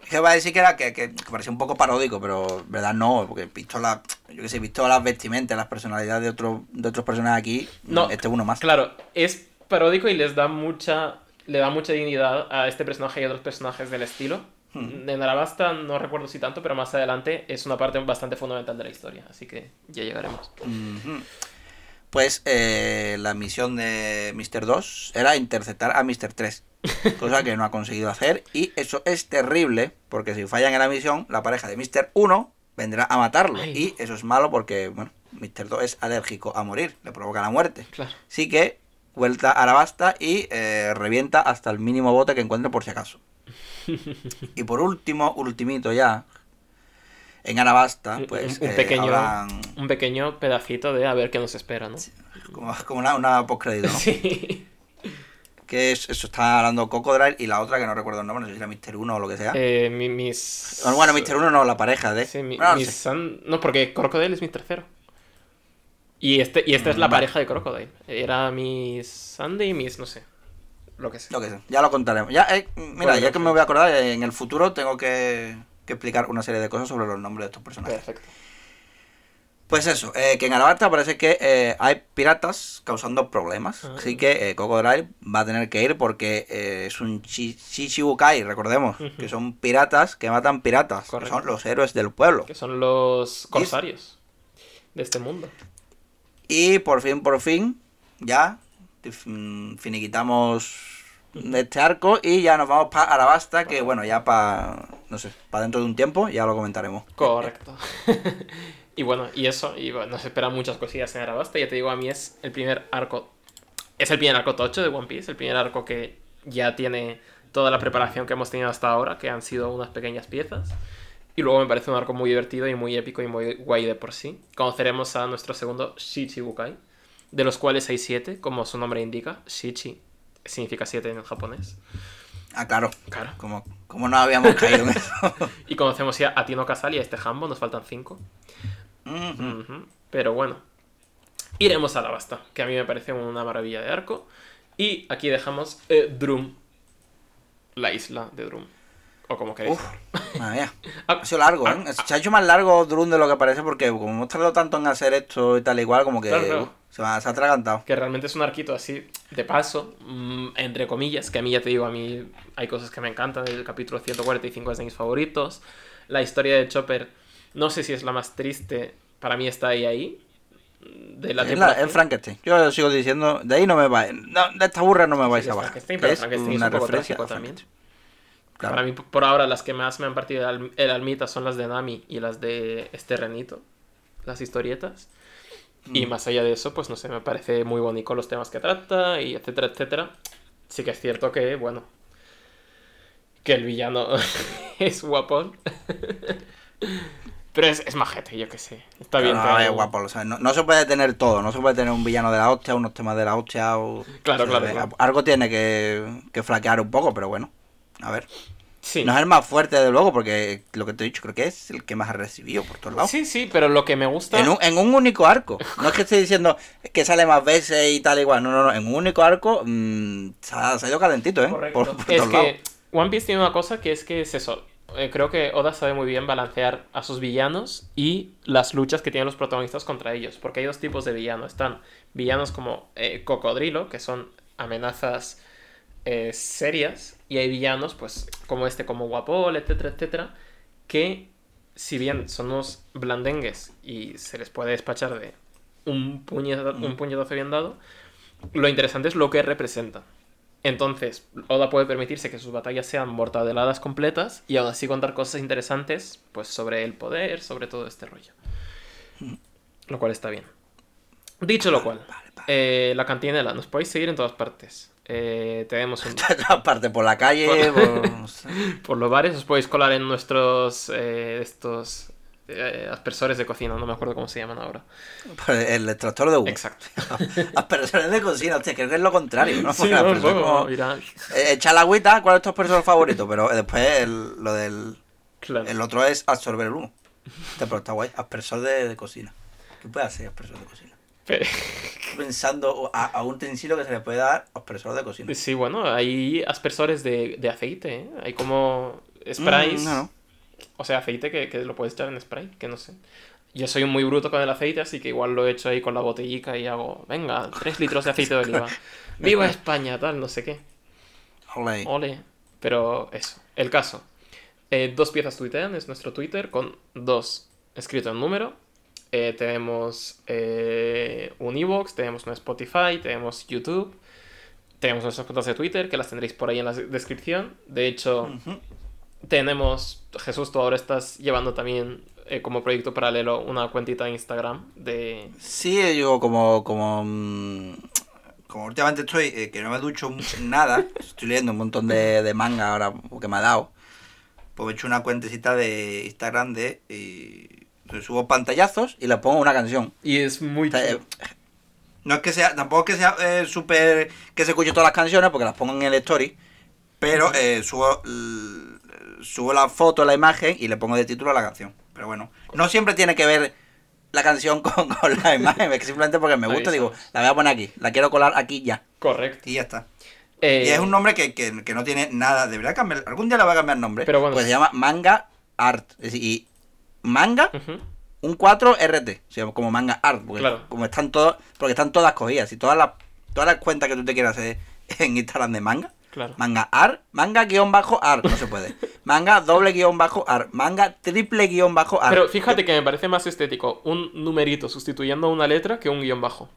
Es que va a decir que era que, que, que parecía un poco paródico, pero verdad no, porque he visto la, yo que sé, he visto las vestimentas, las personalidades de otros de otros personajes aquí, No, este es uno más. Claro, es paródico y les da mucha. Le da mucha dignidad a este personaje y a otros personajes del estilo. Hmm. En Arabasta no recuerdo si tanto, pero más adelante es una parte bastante fundamental de la historia. Así que ya llegaremos. Pues eh, la misión de Mr. 2 era interceptar a Mr. 3, cosa que no ha conseguido hacer y eso es terrible porque si fallan en la misión, la pareja de Mr. 1 vendrá a matarlo Ay. y eso es malo porque, bueno, Mr. 2 es alérgico a morir, le provoca la muerte. Claro. Así que vuelta a la basta y eh, revienta hasta el mínimo bote que encuentre por si acaso. y por último, ultimito ya, en Arabasta, pues un, un eh, pequeño, habrán un pequeño pedacito de a ver qué nos espera, ¿no? como, como una, una postcrédito, ¿no? Sí. Que es, eso está hablando Cocodrile y la otra que no recuerdo el nombre, no sé si era Mr. 1 o lo que sea. Eh, mi- mis. Bueno, Mr. 1 no, la pareja de... Sí, mi- Bueno, no mis sé. San- No, porque Crocodile es mi tercero. Y, este, y esta es la vale. pareja de Crocodile. Era Miss Sunday y Miss, no sé. Lo que sea. Lo que sea, ya lo contaremos. Ya, eh, mira, ya que me voy a acordar, eh, en el futuro tengo que, que explicar una serie de cosas sobre los nombres de estos personajes. Perfecto. Pues eso, eh, que en Arabasta parece que eh, hay piratas causando problemas. Ah. Así que eh, Cocodrile va a tener que ir porque eh, es un chi- Chichibukai, recordemos, que son piratas que matan piratas, que son los héroes del pueblo. Que son los corsarios de este mundo. Y por fin, por fin, ya mm, finiquitamos este arco y ya nos vamos para Arabasta, que bueno, ya para, no sé, para dentro de un tiempo, ya lo comentaremos. Correcto. y bueno, y eso, y bueno, nos esperan muchas cosillas en Arabasta. Ya te digo, a mí es el primer arco. Es el primer arco tocho de One Piece, el primer arco que ya tiene toda la preparación que hemos tenido hasta ahora, que han sido unas pequeñas piezas. Y luego me parece un arco muy divertido y muy épico y muy guay de por sí. Conoceremos a nuestro segundo Shichibukai, de los cuales hay siete, como su nombre indica. Shichi significa siete en japonés. Ah, claro. Claro. Como, como no habíamos caído en eso. Y conocemos ya a Tino Casal y a este Hambo, nos faltan cinco. Pero bueno, iremos a la basta, que a mí me parece una maravilla de arco. Y aquí dejamos eh, Drum, la isla de Drum, o como queréis. Uf, madre mía. Ah, Ha sido largo, ¿eh? Se ha hecho más largo Drun de lo que parece porque como hemos tardado tanto en hacer esto y tal igual, como que Claro, claro. uf, se, va- se ha atragantado. Que realmente es un arquito así, de paso, mm, entre comillas, que a mí ya te digo, a mí hay cosas que me encantan, el capítulo 145 es de mis favoritos. La historia de Chopper, no sé si es la más triste, para mí está ahí ahí. De la Es, Frankenstein. Yo sigo diciendo, de ahí no me vais. No, de esta burra no me vais Sí, a bajar. Frankenstein, pero Es Frankenstein es una un poco referencia también. Frankenstein. Claro. Para mí, por ahora, las que más me han partido el, alm- el almita son las de Nami y las de este renito, las historietas. Y Mm. más allá de eso, pues no sé, me parece muy bonito los temas que trata y etcétera, etcétera. Sí que es cierto que, bueno, que el villano es guapón. Pero es, es majete, yo qué sé. Está bien. no, pero- es guapo, lo sabes. No, no se puede tener todo, no se puede tener un villano de la hostia, unos temas de la hostia. O... Claro, o sea, claro, claro. Algo tiene que, que flaquear un poco, pero bueno. A ver. Sí. No es el más fuerte, de luego, porque lo que te he dicho, creo que es el que más ha recibido por todos lados. sí, sí, pero lo que me gusta... En un, en un único arco. No es que esté diciendo que sale más veces y tal igual. No, no, no. En un único arco mm, se, ha, se ha ido calentito, ¿eh? Correcto. Por, por es todos lados. que One Piece tiene una cosa que es que es eso. Eh, creo que Oda sabe muy bien balancear a sus villanos y las luchas que tienen los protagonistas contra ellos. Porque hay dos tipos de villanos. Están villanos como eh, Cocodrilo, que son amenazas eh, serias. Y hay villanos, pues, como este, como Guapol, etcétera, etcétera. Que, si bien son unos blandengues y se les puede despachar de un, puñeta- un puñetazo bien dado, lo interesante es lo que representan. Entonces, Oda puede permitirse que sus batallas sean mortadeladas completas y aún así contar cosas interesantes pues sobre el poder, sobre todo este rollo. Lo cual está bien. Dicho lo cual, eh, la cantinela, nos podéis seguir en todas partes. Eh, tenemos un, Aparte, por la calle, por- no los bares, os podéis colar en nuestros eh, estos eh, aspersores de cocina, no me acuerdo cómo se llaman ahora. el extractor de humo. Exacto. Aspersores de cocina, hostia, creo que es lo contrario, ¿no? Sí, no, poco, como- mira. Eh, Echa la agüita, ¿cuál es tu aspersor favorito? Pero eh, después el- lo del. Claro. El otro es absorber el humo. Este, pero está guay. Aspersor de, de cocina. ¿Qué puede hacer aspersor de cocina? Pensando a, a un utensilio que se le puede dar aspersor de cocina. Sí, bueno, hay aspersores de, de aceite, ¿eh? Hay como sprays. Mm, no, no. O sea, aceite que, que lo puedes echar en spray, que no sé. Yo soy muy bruto con el aceite, así que igual lo he hecho ahí con la botellica y hago, venga, 3 litros de aceite de oliva. ¡Viva España! Tal, no sé qué. Ole. Ole. Pero eso, el caso. Eh, dos piezas tuitean, es nuestro Twitter, con dos escrito en número. Eh, tenemos eh, un Evox, tenemos un Spotify, tenemos YouTube. Tenemos nuestras cuentas de Twitter, que las tendréis por ahí en la descripción. De hecho, tenemos, Jesús, tú ahora estás llevando también eh, como proyecto paralelo una cuentita de Instagram de... Sí, yo como, como, mm, como últimamente estoy, eh, que no me ducho nada, estoy leyendo un montón de, de manga ahora que me ha dado, pues me he hecho una cuentecita de Instagram de, subo pantallazos y le pongo una canción. Y es muy O sea, eh, no es que sea, tampoco es que sea eh, súper, que se escuche todas las canciones, porque las pongo en el story, pero eh, subo, subo la foto, la imagen y le pongo de título a la canción. Pero bueno, no siempre tiene que ver la canción con, con la imagen, es que simplemente porque me gusta, digo, la voy a poner aquí, la quiero colar aquí ya. Correcto. Y ya está. Eh, Y es un nombre que, que, que no tiene nada, debería cambiar, algún día le voy a cambiar nombre, Pero bueno. pues se llama Manga Art. Es decir, y manga un 4 RT, o sea, como manga art, porque Claro. como están todos, porque están todas cogidas, y todas las todas las cuentas que tú te quieras hacer en Instagram de manga, Claro. manga art, manga guion bajo art, no se puede. Manga doble guion bajo art, manga triple guion bajo art. Pero fíjate que me parece más estético un numerito sustituyendo una letra que un guion bajo.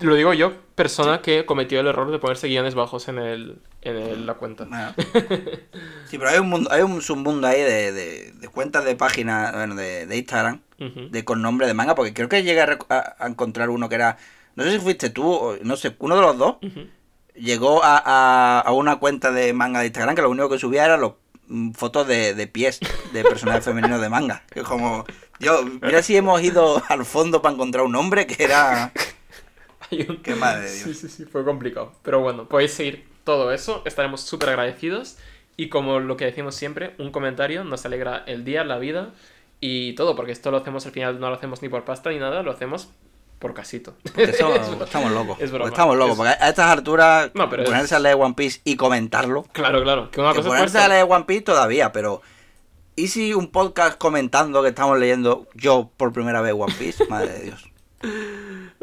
Lo digo yo, persona que cometió el error de ponerse guiones bajos en, el, en el- la cuenta. Bueno. Sí, pero hay un mundo, hay un submundo ahí de, de, de cuentas de páginas, bueno, de, de Instagram, de con nombre de manga, porque creo que llegué a, a- a encontrar uno que era, no sé si fuiste tú, o no sé, uno de los dos, Ujú. llegó a, a, a una cuenta de manga de Instagram que lo único que subía era los, mm, fotos de, de pies de personajes femeninos de manga. Que como, yo, mira si hemos ido al fondo para encontrar un hombre que era... Hay un- Qué madre de Dios. Sí, sí, sí, fue complicado. Pero bueno, podéis seguir todo eso, estaremos súper agradecidos. Y como lo que decimos siempre, un comentario nos alegra el día, la vida y todo, porque esto lo hacemos al final, no lo hacemos ni por pasta ni nada, lo hacemos por casito. Somos- estamos locos. Es broma. Estamos locos. Es- Porque a estas alturas, No, pero ponerse es- a leer One Piece y comentarlo. Claro, claro. Que una Que cosa ponerse a leer One Piece todavía, pero. ¿Y si un podcast comentando que estamos leyendo yo por primera vez One Piece? Madre de Dios.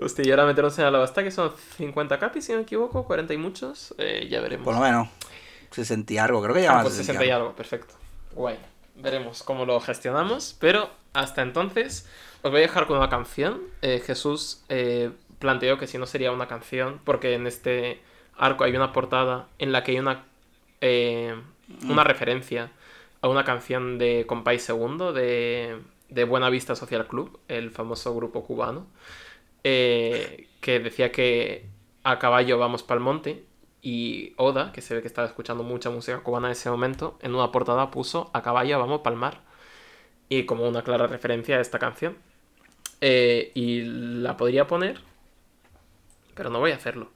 Hostia, y ahora meternos en la basta, que son 50 capis, si no me equivoco, 40 y muchos, eh, ya veremos. Por lo menos. 60 y algo, creo que Ah, llaman pues 60 y algo, perfecto. Guay. Veremos cómo lo gestionamos, pero hasta entonces os voy a dejar con una canción. Eh, Jesús eh, planteó que si no sería una canción, porque en este arco hay una portada en la que hay una, eh, una referencia a una canción de Compay Segundo de, de Buena Vista Social Club, el famoso grupo cubano, eh, que decía que a caballo vamos pa'l monte y Oda, que se ve que estaba escuchando mucha música cubana en ese momento, en una portada puso a caballo vamos pa'l mar y como una clara referencia a esta canción. Eh, y la podría poner, pero no voy a hacerlo.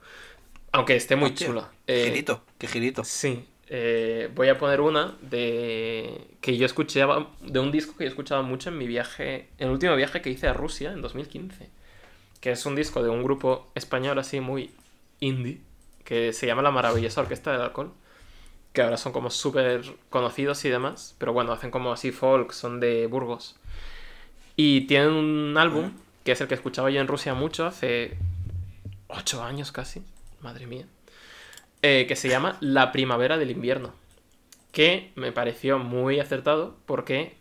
Aunque esté muy Hostia, chula. Eh, girito, qué girito. Sí, eh, voy a poner una de que yo escuchaba, de un disco que yo escuchaba mucho en mi viaje, en el último viaje que hice a Rusia en 2015, que es un disco de un grupo español así muy indie, que se llama La Maravillosa Orquesta del Alcohol, que ahora son como súper conocidos y demás, pero bueno, hacen como así folk, son de Burgos. Y tienen un álbum, que es el que escuchaba yo en Rusia mucho, hace ocho años casi, madre mía eh, que se llama La Primavera del Invierno. Que me pareció muy acertado porque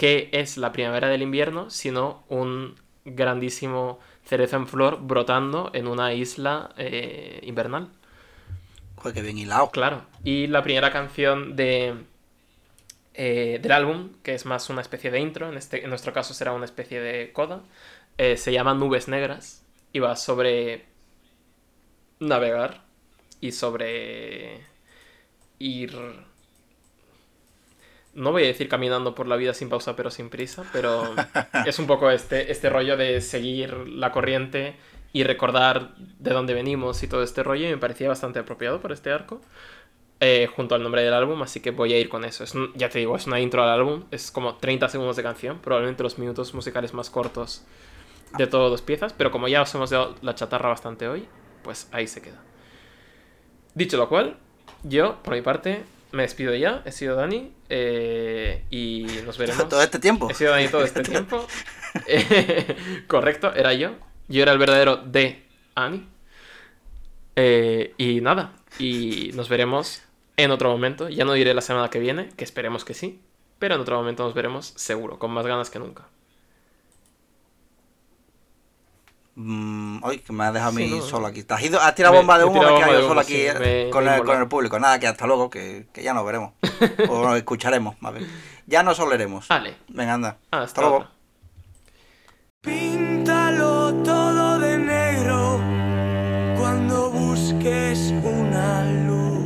¿qué es la primavera del invierno sino un grandísimo cerezo en flor brotando en una isla eh, invernal? Joder, qué bien hilado. Claro. Y la primera canción de, eh, del álbum, que es más una especie de intro, en, este, en nuestro caso será una especie de coda, eh, se llama Nubes Negras y va sobre navegar y sobre ir... No voy a decir caminando por la vida sin pausa pero sin prisa, pero es un poco este, este rollo de seguir la corriente y recordar de dónde venimos y todo este rollo y me parecía bastante apropiado por este arco. eh, junto al nombre del álbum, así que voy a ir con eso. Es un- ya te digo, es una intro al álbum, es como 30 segundos de canción, probablemente los minutos musicales más cortos de todas las piezas, pero como ya os hemos dado la chatarra bastante hoy, pues ahí se queda. Dicho lo cual, yo, por mi parte, me despido ya, he sido Dani, eh, y nos veremos. Todo este tiempo. He sido Dani todo este tiempo. Eh, correcto, era yo. Yo era el verdadero de Ani. Eh, y nada, y nos veremos en otro momento. Ya no diré la semana que viene, que esperemos que sí, pero en otro momento nos veremos seguro, con más ganas que nunca. Mm, ay, que me has dejado a Sí, mí no, solo aquí. Te has, ido, has tirado Me- bomba de humo, me quedado yo solo aquí sí, eh, me- con, el, con el público. Nada, que hasta luego, que, que ya nos veremos. o nos escucharemos, más bien. Ya nos oleremos. Vale, Venga, anda. hasta, Hasta luego. otra. Píntalo todo de negro cuando busques una luz.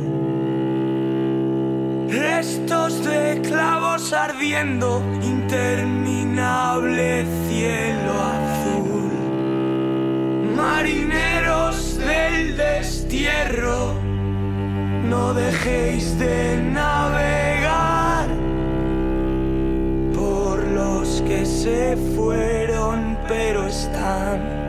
Restos de clavos ardiendo, interminable cielo azul. Marineros del destierro, no dejéis de navegar por los que se fueron pero están